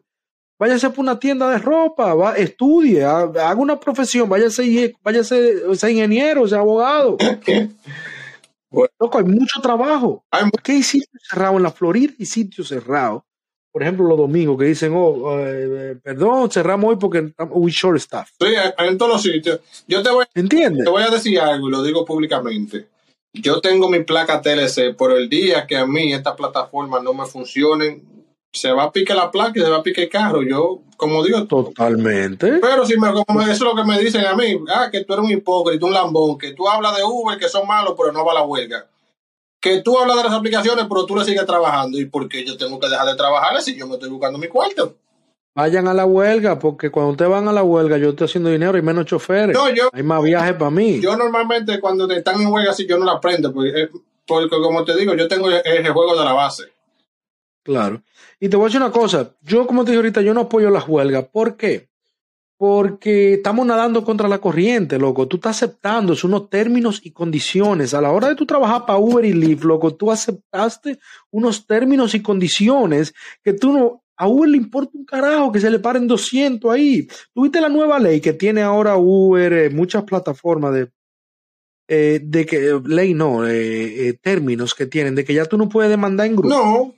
váyase por una tienda de ropa, va, estudie, ha- haga una profesión, váyase, váyase, sea ingeniero, sea abogado. Bueno. Loco, hay mucho trabajo. Hay mu- Aquí hay sitios cerrados en la Florida y sitios cerrados. Por ejemplo, los domingos que dicen, oh, eh, perdón, cerramos hoy porque estamos- we short staff. Sí, en todos los sitios. Yo te voy, ¿Entiendes? te voy a decir algo y lo digo públicamente. Yo tengo mi placa TLC, por el día que a mí estas plataformas no me funcionen, se va a pique la placa y se va a pique el carro. Yo, como digo, Totalmente. pero si me, como eso es lo que me dicen a mí, ah, que tú eres un hipócrita, un lambón, que tú hablas de Uber, que son malos, pero no va a la huelga. que tú hablas de las aplicaciones, pero tú le sigues trabajando. ¿Y por qué yo tengo que dejar de trabajar si yo me estoy buscando mi cuarto? Vayan a la huelga, porque cuando ustedes van a la huelga, yo estoy haciendo dinero y menos choferes. No, yo, Hay más viajes para mí. yo normalmente cuando están en huelga así, yo no la prendo, porque, eh, porque como te digo, yo tengo el, el juego de la base. Claro. Y te voy a decir una cosa. Yo, como te dije ahorita, yo no apoyo las huelgas. ¿Por qué? Porque estamos nadando contra la corriente, loco. Tú estás aceptando unos términos y condiciones. A la hora de tú trabajar para Uber y Lyft, loco, tú aceptaste unos términos y condiciones que tú no... A Uber le importa un carajo que se le paren 200 ahí. Tuviste la nueva ley que tiene ahora Uber, eh, muchas plataformas de, eh, de que, ley no, eh, términos que tienen, de que ya tú no puedes demandar en grupo. No,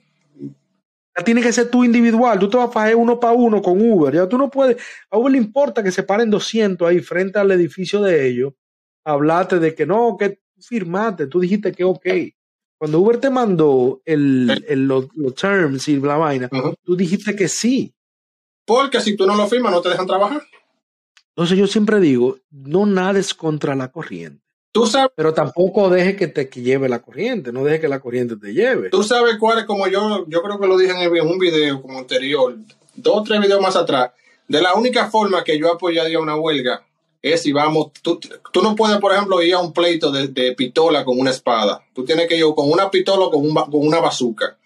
Ya tiene que ser tú individual. Tú te vas a pagar uno para uno con Uber. Ya tú no puedes. A Uber le importa que se paren 200 ahí frente al edificio de ellos. Hablarte de que no, que firmaste. Tú dijiste que ok. Cuando Uber te mandó el, el- los, los terms y la vaina, tú dijiste que sí. porque si tú no lo firmas, no te dejan trabajar. Entonces yo siempre digo, no nades contra la corriente. Tú sabes, Pero tampoco deje que te que lleve la corriente. No deje que la corriente te lleve. tú sabes cuál es, como yo, yo creo que lo dije en un video como anterior, dos o tres videos más atrás, de la única forma que yo apoyaría una huelga es si vamos, tú, tú no puedes, por ejemplo, ir a un pleito de, de pistola con una espada. Tú tienes que ir con una pistola o con, un con una bazooka.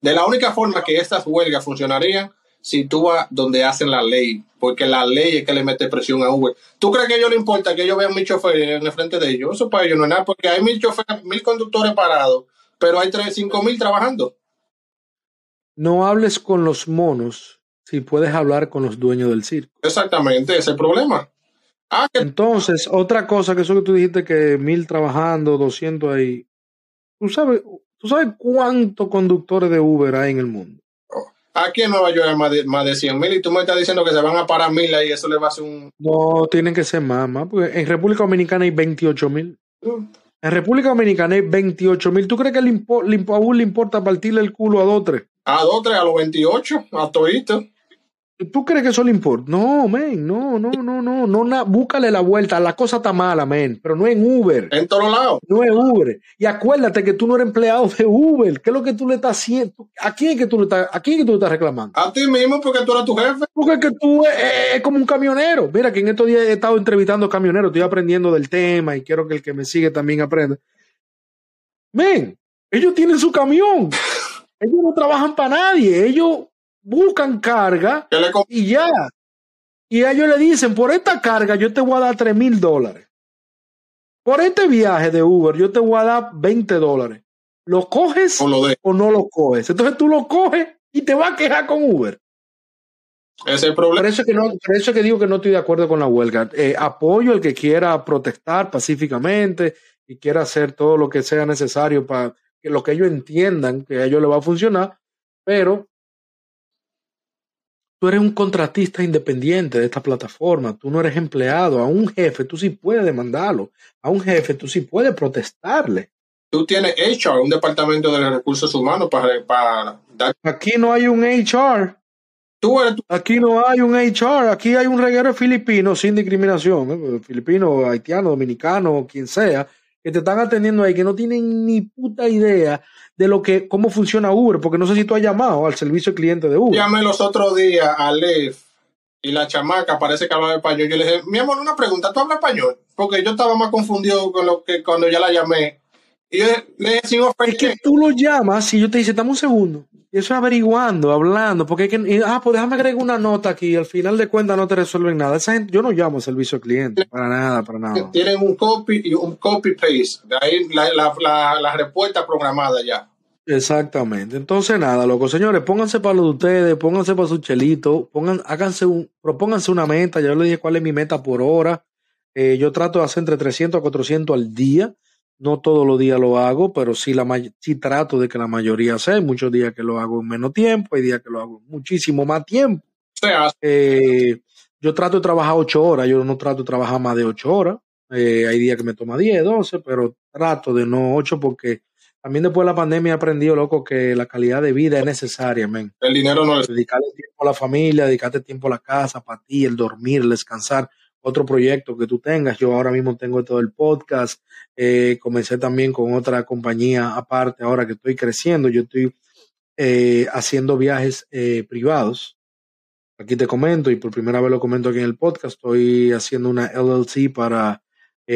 De la única forma que estas huelgas funcionarían si tú vas donde hacen la ley, porque la ley es que le mete presión a Uber. ¿Tú crees que a ellos les importa que ellos vean mil choferes en el frente de ellos? Eso para ellos no es nada, porque hay mil choferes, mil conductores parados, pero hay tres, cinco mil trabajando. No hables con los monos si puedes hablar con los dueños del circo. Exactamente, ese es el problema. Ah, que Entonces, otra cosa que eso que tú dijiste que mil trabajando, 200 ahí. ¿Tú sabes, ¿Tú sabes cuántos conductores de Uber hay en el mundo? Aquí en Nueva York hay más de, más de 100 mil y tú me estás diciendo que se van a parar mil ahí, eso le va a hacer un... No, tienen que ser más, más, porque en República Dominicana hay 28 mil. En República Dominicana hay 28 mil. ¿Tú crees que le impo- le a le importa partirle el culo a dos tres? A dos, tres, a los 28, a todito. ¿Tú crees que eso le importa? No, men, no, no, no, no, no, na- búscale la vuelta. La cosa está mala, men, pero no en Uber. En todos lados. No es Uber. Y acuérdate que tú no eres empleado de Uber. ¿Qué es lo que tú le estás haciendo? ¿A quién es que tú le estás, a quién es que tú le estás reclamando? A ti mismo porque tú eres tu jefe. Porque que tú es, es como un camionero. Mira que en estos días he estado entrevistando camioneros, estoy aprendiendo del tema y quiero que el que me sigue también aprenda. Men, ellos tienen su camión. Ellos no trabajan para nadie. Ellos buscan carga y ya. Y ellos le dicen, por esta carga yo te voy a dar 3 mil dólares. Por este viaje de Uber yo te voy a dar 20 dólares. ¿Lo coges o lo de. o no lo coges? Entonces tú lo coges y te vas a quejar con Uber. Ese es el Por problema. eso, es que no, por eso es que digo que no estoy de acuerdo con la huelga. Eh, apoyo al que quiera protestar pacíficamente y quiera hacer todo lo que sea necesario para que lo que ellos entiendan que a ellos les va a funcionar, pero tú eres un contratista independiente de esta plataforma, tú no eres empleado, a un jefe tú sí puedes demandarlo, a un jefe tú sí puedes protestarle. Tú tienes HR, un departamento de recursos humanos para, para dar. Aquí no hay un HR, Tú eres Aquí no hay un HR, aquí hay un reguero filipino sin discriminación, ¿eh? filipino, haitiano, dominicano, quien sea, que te están atendiendo ahí, que no tienen ni puta idea de lo que, cómo funciona Uber, porque no sé si tú has llamado al servicio de cliente de Uber. llamé los otros días a Lev y la chamaca parece que hablaba español. Yo le dije, mi amor, una pregunta, ¿tú hablas español? Porque yo estaba más confundido con lo que cuando ya la llamé. Y yo le dije, sin Es que tú lo llamas y yo te dice, dame un segundo. Y eso es averiguando, hablando, porque es que, y, ah, pues déjame agregar una nota aquí, al final de cuentas no te resuelven nada. Esa gente, yo no llamo al servicio de cliente, para nada, para nada. tienen un copy y un copy paste. De ahí la, la, la, la respuesta programada ya. Exactamente. Entonces, nada, loco, señores, pónganse para lo de ustedes, pónganse para su chelito, pongan, háganse un, propónganse una meta. Ya yo les dije cuál es mi meta por hora. Eh, yo trato de hacer entre 300 a 400 al día. No todos los días lo hago, pero sí, la, sí trato de que la mayoría sea. Hay muchos días que lo hago en menos tiempo, hay días que lo hago en muchísimo más tiempo. Eh, yo trato de trabajar ocho horas, yo no trato de trabajar más de ocho horas. Eh, hay días que me toma 10, 12, pero trato de no ocho porque también después de la pandemia he aprendido, loco, que la calidad de vida es necesaria, men. el dinero no es. Dedicarle tiempo a la familia, dedicarte tiempo a la casa, para ti, el dormir, el descansar. Otro proyecto que tú tengas. Yo ahora mismo tengo todo el podcast. Eh, comencé también con otra compañía aparte ahora que estoy creciendo. Yo estoy eh, haciendo viajes eh, privados. Aquí te comento y por primera vez lo comento aquí en el podcast. Estoy haciendo una LLC para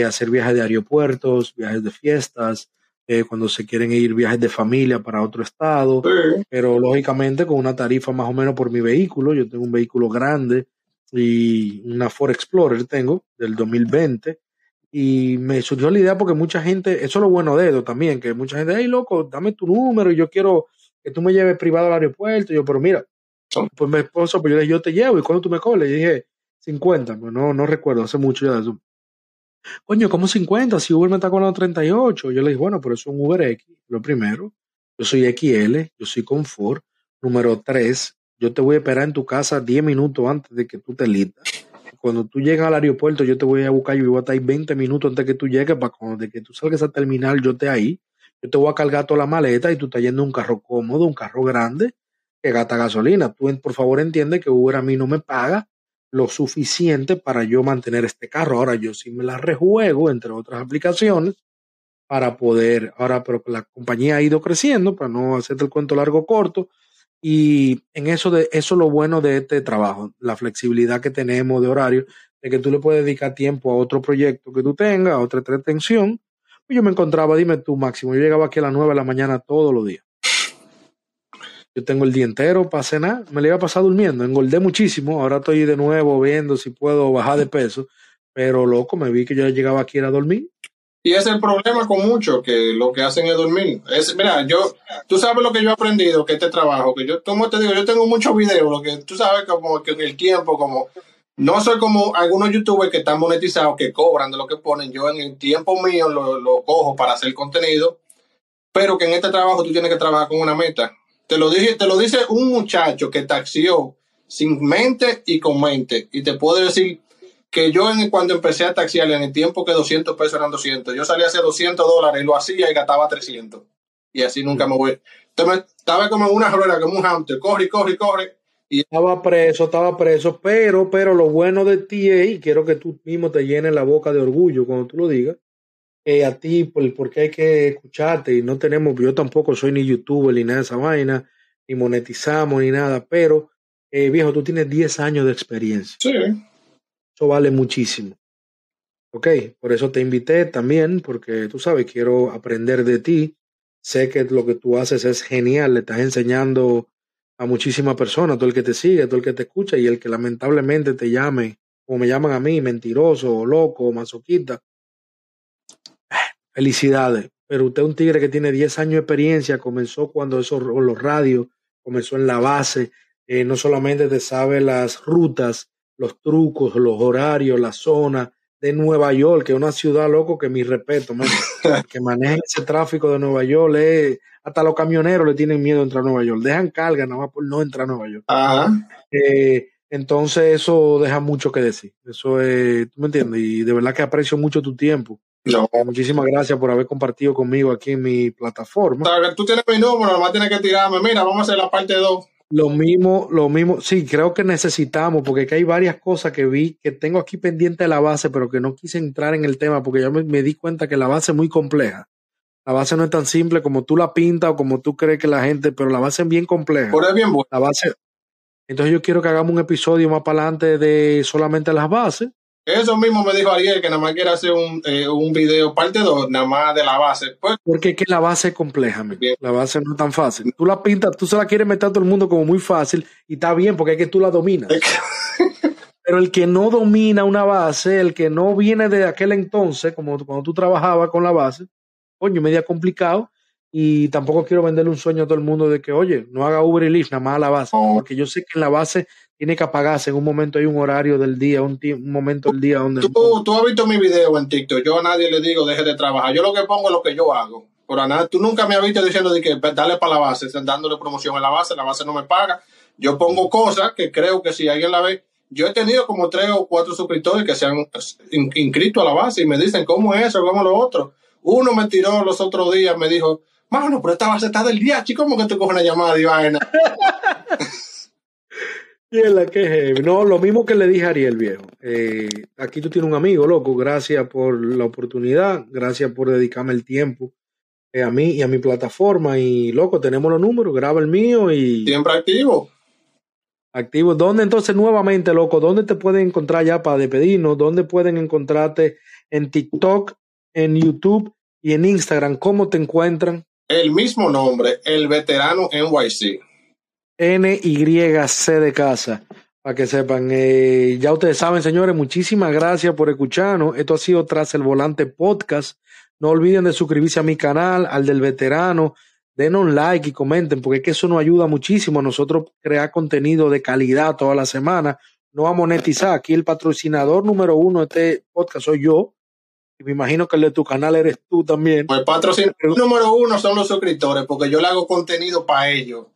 hacer viajes de aeropuertos, viajes de fiestas, cuando se quieren ir viajes de familia para otro estado, pero lógicamente con una tarifa más o menos por mi vehículo. Yo tengo un vehículo grande y una Ford Explorer tengo del 2020 y me surgió la idea porque mucha gente, eso es lo bueno de eso también, que mucha gente, hey loco, dame tu número y yo quiero que tú me lleves privado al aeropuerto. Y yo, pero mira, pues mi esposo, pues yo le dije, yo te llevo y cuando tú me cobres, le dije 50, pues no, no recuerdo, hace mucho ya de eso. Coño, ¿cómo 50? Si Uber me está cobrando 38. Yo le dije, bueno, pero eso es un Uber X, lo primero. Yo soy XL, yo soy Confort. Número 3, yo te voy a esperar en tu casa 10 minutos antes de que tú te listas. Cuando tú llegas al aeropuerto, yo te voy a buscar, yo voy a estar ahí 20 minutos antes de que tú llegues, para cuando de que tú salgas a terminar, yo esté ahí. Yo te voy a cargar toda la maleta y tú estás yendo un carro cómodo, un carro grande, que gasta gasolina. Tú, por favor, entiende que Uber a mí no me paga lo suficiente para yo mantener este carro. Ahora yo sí me la rejuego, entre otras aplicaciones, para poder, ahora, pero la compañía ha ido creciendo, para no hacerte el cuento largo corto, y en eso, de, eso es lo bueno de este trabajo, la flexibilidad que tenemos de horario, de que tú le puedes dedicar tiempo a otro proyecto que tú tengas, a otra entretención. Pues yo me encontraba, dime tú, Máximo, yo llegaba aquí a las 9 de la mañana todos los días. Yo tengo el día entero para cenar, me le iba a pasar durmiendo, engordé muchísimo, ahora estoy de nuevo viendo si puedo bajar de peso, pero loco, me vi que yo llegaba aquí a dormir y es el problema con muchos, que lo que hacen es dormir. Es, mira, yo, tú sabes lo que yo he aprendido, que este trabajo, que yo, como te digo, yo tengo muchos videos, lo que tú sabes como que en el tiempo, como, no soy como algunos youtubers que están monetizados, que cobran de lo que ponen, yo en el tiempo mío lo, lo cojo para hacer contenido, pero que en este trabajo tú tienes que trabajar con una meta. Te lo, dije, te lo dice un muchacho que taxió sin mente y con mente, y te puedo decir que yo en, cuando empecé a taxiar en el tiempo que 200 pesos eran 200, yo salía a hacer 200 dólares y lo hacía y gastaba 300. Y así nunca me voy. Entonces estaba como una rueda, como un hamster, corre, corre, corre. Y... Estaba preso, estaba preso, pero, pero lo bueno de ti es, y quiero que tú mismo te llenes la boca de orgullo cuando tú lo digas, que a ti, porque hay que escucharte y no tenemos, yo tampoco soy ni youtuber ni nada de esa vaina, ni monetizamos ni nada, pero eh, viejo, tú tienes 10 años de experiencia. Sí. Eso vale muchísimo. Ok, por eso te invité también, porque tú sabes, quiero aprender de ti. Sé que lo que tú haces es genial, le estás enseñando a muchísimas personas, todo el que te sigue, todo el que te escucha y el que lamentablemente te llame, como me llaman a mí, mentiroso, loco, masoquista. Felicidades. Pero usted es un tigre que tiene 10 años de experiencia, comenzó cuando eso, los radios, comenzó en la base, eh, no solamente te sabe las rutas, los trucos, los horarios, la zona de Nueva York, que es una ciudad loco que mi respeto, que maneja ese tráfico de Nueva York, hasta los camioneros le tienen miedo a entrar a Nueva York, dejan carga nada más por no entrar a Nueva York. Eh, entonces eso deja mucho que decir, eso es, tú me entiendes, y de verdad que aprecio mucho tu tiempo. Muchísimas gracias por haber compartido conmigo aquí en mi plataforma. Tú tienes mi número, nomás tienes que tirarme, mira, vamos a hacer la parte 2. Lo mismo, lo mismo, sí, creo que necesitamos, porque hay varias cosas que vi que tengo aquí pendiente de la base, pero que no quise entrar en el tema, porque ya me, di cuenta que la base es muy compleja. La base no es tan simple como tú la pintas o como tú crees que la gente, pero la base es bien compleja. Bien La base. Entonces yo quiero que hagamos un episodio más para adelante de solamente las bases eso mismo me dijo Ariel, que nada más quiere hacer un, eh, un video parte 2, nada más de la base. Pues, Porque es que la base es compleja, la base no es tan fácil. Tú la pintas, tú se la quieres meter a todo el mundo como muy fácil y está bien porque es que tú la dominas. Pero el que no domina una base, el que no viene de aquel entonces, como cuando tú trabajabas con la base, coño, media complicado. Y tampoco quiero venderle un sueño a todo el mundo de que, oye, no haga Uber y Lyft, nada más a la base. Porque yo sé que en la base tiene que apagarse en un momento, hay un horario del día, un, un momento del día donde... Tú, tú has visto mi video en TikTok, yo a nadie le digo deje de trabajar, yo lo que pongo es lo que yo hago. Por nada, tú nunca me has visto diciendo de que dale para la base, dándole promoción a la base, la base no me paga. Yo pongo cosas que creo que si alguien la ve, yo he tenido como tres o cuatro suscriptores que se han inscrito a la base y me dicen cómo es eso, cómo lo otro. Uno me tiró los otros días, me dijo, mano, pero esta base está del día, chico, ¿cómo que te coge una llamada y vaina? la que No, lo mismo que le dije a Ariel, viejo. Eh, aquí tú tienes un amigo, loco. Gracias por la oportunidad. Gracias por dedicarme el tiempo eh, a mí y a mi plataforma. Y, loco, tenemos los números. Graba el mío y. Siempre activo. Activo. ¿Dónde entonces, nuevamente, loco? ¿Dónde te pueden encontrar ya para despedirnos? ¿Dónde pueden encontrarte en TikTok, en YouTube y en Instagram? ¿Cómo te encuentran? El mismo nombre, el veterano NYC. NYC de casa, para que sepan. Eh, ya ustedes saben, señores, muchísimas gracias por escucharnos. Esto ha sido Tras el Volante Podcast. No olviden de suscribirse a mi canal, al del veterano. Denos like y comenten, porque es que eso nos ayuda muchísimo a nosotros crear contenido de calidad toda la semana. No a monetizar. Aquí el patrocinador número uno de este podcast soy yo. Y me imagino que el de tu canal eres tú también. Pues patrocinador número uno son los suscriptores, porque yo le hago contenido para ellos.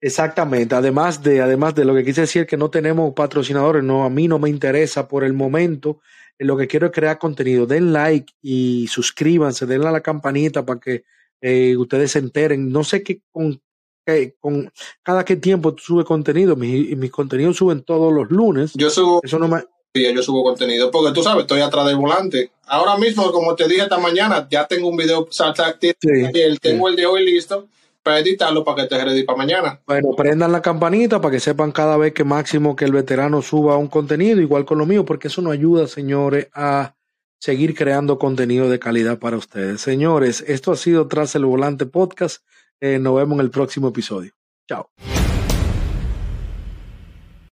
Exactamente, además de, además de lo que quise decir que no tenemos patrocinadores, no, a mí no me interesa por el momento, eh, lo que quiero es crear contenido, den like y suscríbanse, denle a la campanita para que eh, ustedes se enteren, no sé qué con, con cada qué tiempo tú subes contenido, mis, mis contenidos suben todos los lunes. Yo subo, eso no me... Sí, yo subo contenido, porque tú sabes, estoy atrás del volante. Ahora mismo, como te dije esta mañana, ya tengo un video, sí, tengo el de hoy listo para editarlo para que esté ready para mañana. Bueno, prendan la campanita para que sepan cada vez que máximo que el veterano suba un contenido, igual con lo mío, porque eso nos ayuda, señores, a seguir creando contenido de calidad para ustedes. Señores, esto ha sido Tras el Volante Podcast. Eh, nos vemos en el próximo episodio. Chao.